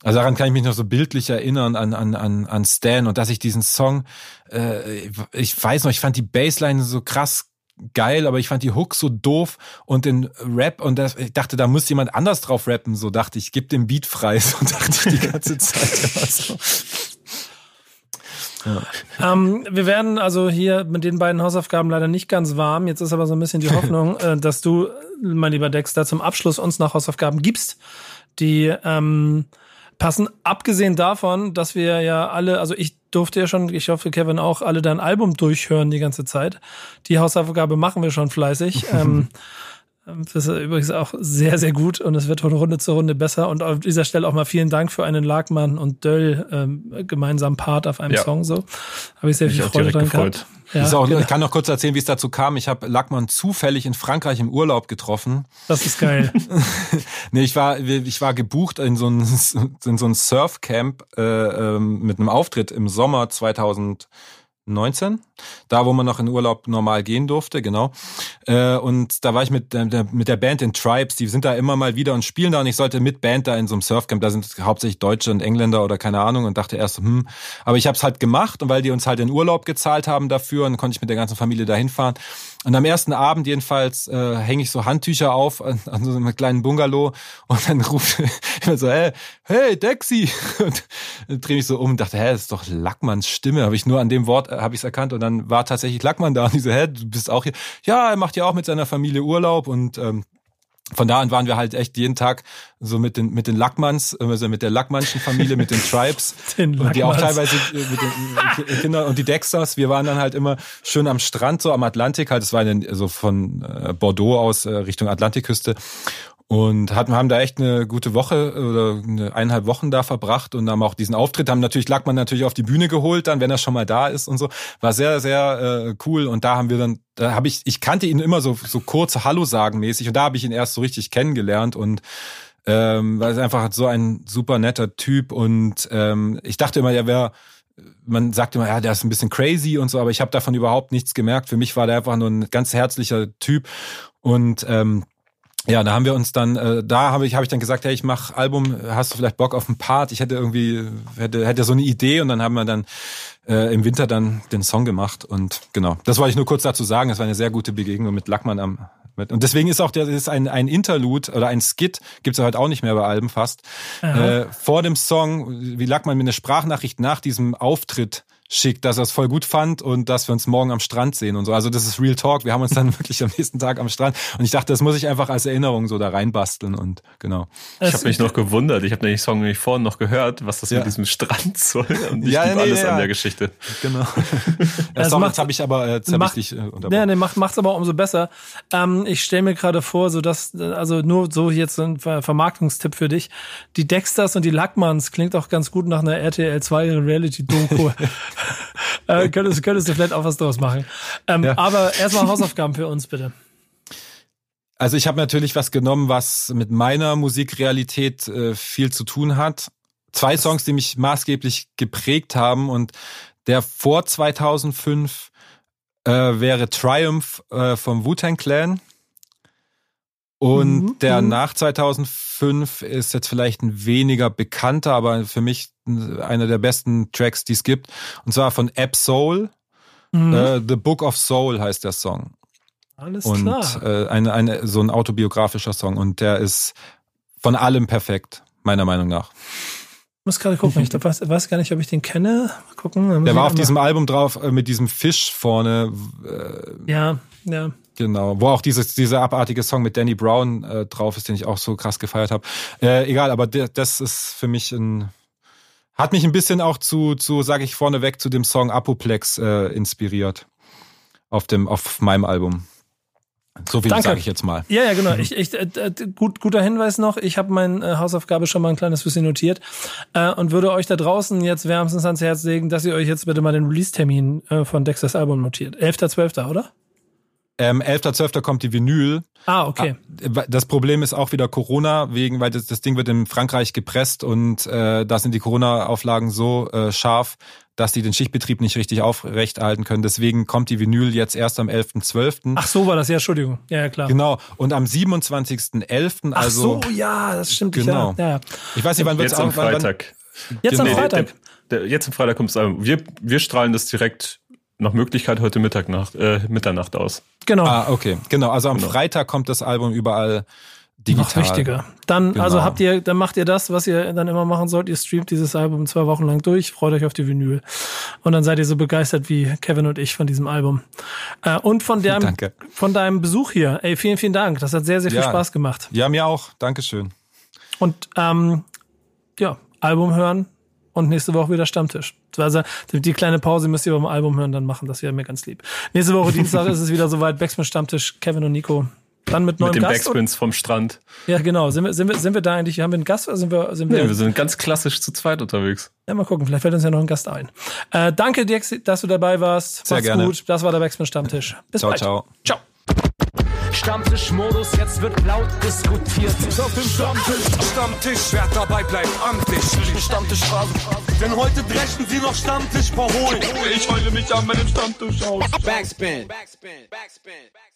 also daran kann ich mich noch so bildlich erinnern an, an, an, an Stan und dass ich diesen Song, äh, ich weiß noch, ich fand die Bassline so krass geil, aber ich fand die Hook so doof und den Rap und das, ich dachte, da muss jemand anders drauf rappen, so dachte ich, gib den Beat frei, so dachte ich die ganze Zeit immer so. Ja. Ähm, wir werden also hier mit den beiden Hausaufgaben leider nicht ganz warm. Jetzt ist aber so ein bisschen die Hoffnung, äh, dass du, mein lieber Dexter, zum Abschluss uns noch Hausaufgaben gibst, die ähm, passen. Abgesehen davon, dass wir ja alle, also ich durfte ja schon, ich hoffe Kevin auch, alle dein Album durchhören die ganze Zeit. Die Hausaufgabe machen wir schon fleißig. ähm, das ist übrigens auch sehr, sehr gut und es wird von Runde zu Runde besser. Und auf dieser Stelle auch mal vielen Dank für einen Lagmann und Döll ähm, gemeinsamen Part auf einem ja. Song. So habe ich sehr viel Freude dran gehabt. Ja, auch, genau. Ich kann noch kurz erzählen, wie es dazu kam. Ich habe Lackmann zufällig in Frankreich im Urlaub getroffen. Das ist geil. nee, ich war, ich war gebucht in so ein, in so ein Surfcamp äh, ähm, mit einem Auftritt im Sommer 2000. 19, da wo man noch in Urlaub normal gehen durfte, genau. Äh, und da war ich mit der, mit der Band in Tribes, die sind da immer mal wieder und spielen da und ich sollte mit Band da in so einem Surfcamp, da sind hauptsächlich Deutsche und Engländer oder keine Ahnung und dachte erst, hm, aber ich habe es halt gemacht und weil die uns halt in Urlaub gezahlt haben dafür und konnte ich mit der ganzen Familie da hinfahren. Und am ersten Abend jedenfalls äh, hänge ich so Handtücher auf an, an so einem kleinen Bungalow und dann ruft ich so, hey, hey, Dexy! Und dann drehe mich so um und dachte, hä, das ist doch Lackmanns Stimme. Habe ich nur an dem Wort, äh, habe ich es erkannt und dann war tatsächlich Lackmann da und ich so, hä, du bist auch hier. Ja, er macht ja auch mit seiner Familie Urlaub und ähm, von da an waren wir halt echt jeden Tag so mit den mit den Lackmanns, also mit der Lackmannschen Familie, mit den Tribes den und die auch teilweise äh, mit den Kindern und die Dexters. Wir waren dann halt immer schön am Strand, so am Atlantik halt. Es war dann so von äh, Bordeaux aus Richtung Atlantikküste und hatten, haben da echt eine gute Woche oder eine eineinhalb Wochen da verbracht und haben auch diesen Auftritt, haben natürlich, lag man natürlich auf die Bühne geholt dann, wenn er schon mal da ist und so. War sehr, sehr äh, cool und da haben wir dann, da habe ich, ich kannte ihn immer so, so kurze Hallo sagen mäßig und da habe ich ihn erst so richtig kennengelernt und ähm, war einfach so ein super netter Typ und ähm, ich dachte immer, er wäre man sagt immer, ja, der ist ein bisschen crazy und so, aber ich habe davon überhaupt nichts gemerkt. Für mich war der einfach nur ein ganz herzlicher Typ und ähm, ja, da haben wir uns dann, äh, da habe ich, hab ich dann gesagt, hey, ich mach Album, hast du vielleicht Bock auf einen Part? Ich hätte irgendwie, hätte, hätte so eine Idee und dann haben wir dann äh, im Winter dann den Song gemacht und genau, das wollte ich nur kurz dazu sagen. Das war eine sehr gute Begegnung mit Lackmann am und deswegen ist auch der ist ein, ein Interlude oder ein Skit, gibt's ja heute auch nicht mehr bei Alben fast. Äh, vor dem Song, wie Lackmann mir eine Sprachnachricht nach diesem Auftritt schickt, dass er es voll gut fand und dass wir uns morgen am Strand sehen und so. Also das ist Real Talk. Wir haben uns dann wirklich am nächsten Tag am Strand und ich dachte, das muss ich einfach als Erinnerung so da reinbasteln und genau. Ich habe mich noch gewundert. Ich habe den Song nämlich vorhin noch gehört, was das ja. mit diesem Strand soll und ich ja, nee, alles ja. an der Geschichte. Genau. ja, sorry, jetzt habe ich aber jetzt hab macht, ich dich äh, unterbrochen. Ja, nee, macht macht's aber umso besser. Ähm, ich stelle mir gerade vor, so dass also nur so jetzt ein Vermarktungstipp für dich. Die Dexters und die Lackmanns klingt auch ganz gut nach einer RTL 2 Reality Doku. äh, könntest, könntest du vielleicht auch was draus machen. Ähm, ja. Aber erstmal Hausaufgaben für uns, bitte. Also ich habe natürlich was genommen, was mit meiner Musikrealität äh, viel zu tun hat. Zwei Songs, die mich maßgeblich geprägt haben und der vor 2005 äh, wäre Triumph äh, vom Wu-Tang Clan. Und mhm. der mhm. nach 2005 ist jetzt vielleicht ein weniger bekannter, aber für mich einer der besten Tracks, die es gibt. Und zwar von App Soul. Mhm. Äh, The Book of Soul heißt der Song. Alles und, klar. Äh, eine, eine, so ein autobiografischer Song. Und der ist von allem perfekt, meiner Meinung nach. Ich muss gerade gucken, ich weiß, weiß, gar nicht, ob ich den kenne. Mal gucken. Der war auf diesem Album drauf äh, mit diesem Fisch vorne. Ja, ja. Genau, wo auch dieses, dieser abartige Song mit Danny Brown äh, drauf ist, den ich auch so krass gefeiert habe. Äh, egal, aber das ist für mich ein hat mich ein bisschen auch zu, zu sage ich vorneweg, zu dem Song Apoplex äh, inspiriert. Auf, dem, auf meinem Album. So viel sage ich jetzt mal. Ja, ja, genau. Ich, ich, äh, gut, guter Hinweis noch. Ich habe meine äh, Hausaufgabe schon mal ein kleines bisschen notiert äh, und würde euch da draußen jetzt wärmstens ans Herz legen, dass ihr euch jetzt bitte mal den Release-Termin äh, von Dexters Album notiert. 11.12., oder? Ähm, 11.12. kommt die Vinyl. Ah, okay. Ah, das Problem ist auch wieder Corona, wegen, weil das, das Ding wird in Frankreich gepresst und äh, da sind die Corona-Auflagen so äh, scharf, dass die den Schichtbetrieb nicht richtig aufrechterhalten können. Deswegen kommt die Vinyl jetzt erst am 11.12. Ach so war das, ja, Entschuldigung. Ja, ja klar. Genau. Und am 27.11. also. Ach so, ja, das stimmt. Genau. Ja, ja. Ich weiß nicht, wann wird es am Freitag. Wann, jetzt am Freitag. Der, der, jetzt am Freitag kommt es. Wir, wir strahlen das direkt nach Möglichkeit heute Mittag nach, äh, Mitternacht aus. Genau. Ah, okay. Genau. Also am genau. Freitag kommt das Album überall digital. Noch wichtiger. Dann, genau. also habt ihr, dann macht ihr das, was ihr dann immer machen sollt. Ihr streamt dieses Album zwei Wochen lang durch, freut euch auf die Vinyl. Und dann seid ihr so begeistert wie Kevin und ich von diesem Album. Äh, und von deinem, Danke. von deinem Besuch hier. Ey, vielen, vielen Dank. Das hat sehr, sehr viel ja. Spaß gemacht. Ja, mir auch. Dankeschön. Und, ähm, ja, Album hören, und nächste Woche wieder Stammtisch. Also die kleine Pause müsst ihr beim Album hören, dann machen. Das wäre mir ganz lieb. Nächste Woche Dienstag ist es wieder soweit. Backspin Stammtisch, Kevin und Nico. Dann mit neuem mit dem Gast. Backspins vom Strand. Ja, genau. Sind wir, sind wir, sind wir da eigentlich? Haben wir einen Gast oder sind wir, sind wir? Nee, wir sind ganz klassisch zu zweit unterwegs. Ja, mal gucken. Vielleicht fällt uns ja noch ein Gast ein. Äh, danke, dir, dass du dabei warst. Sehr Macht's gerne. gut. Das war der Backspin Stammtisch. Bis ciao, bald. Ciao. Ciao. Stammtischmodus, jetzt wird laut diskutiert. Auf dem Stammtisch, Stammtisch, wer dabei bleibt, am Tisch. Stammtisch Phase. Denn heute dreschen sie noch Stammtisch verholen. Ich heule mich an meinem Stammtisch aus. Backspin. Backspin. Backspin. Backspin.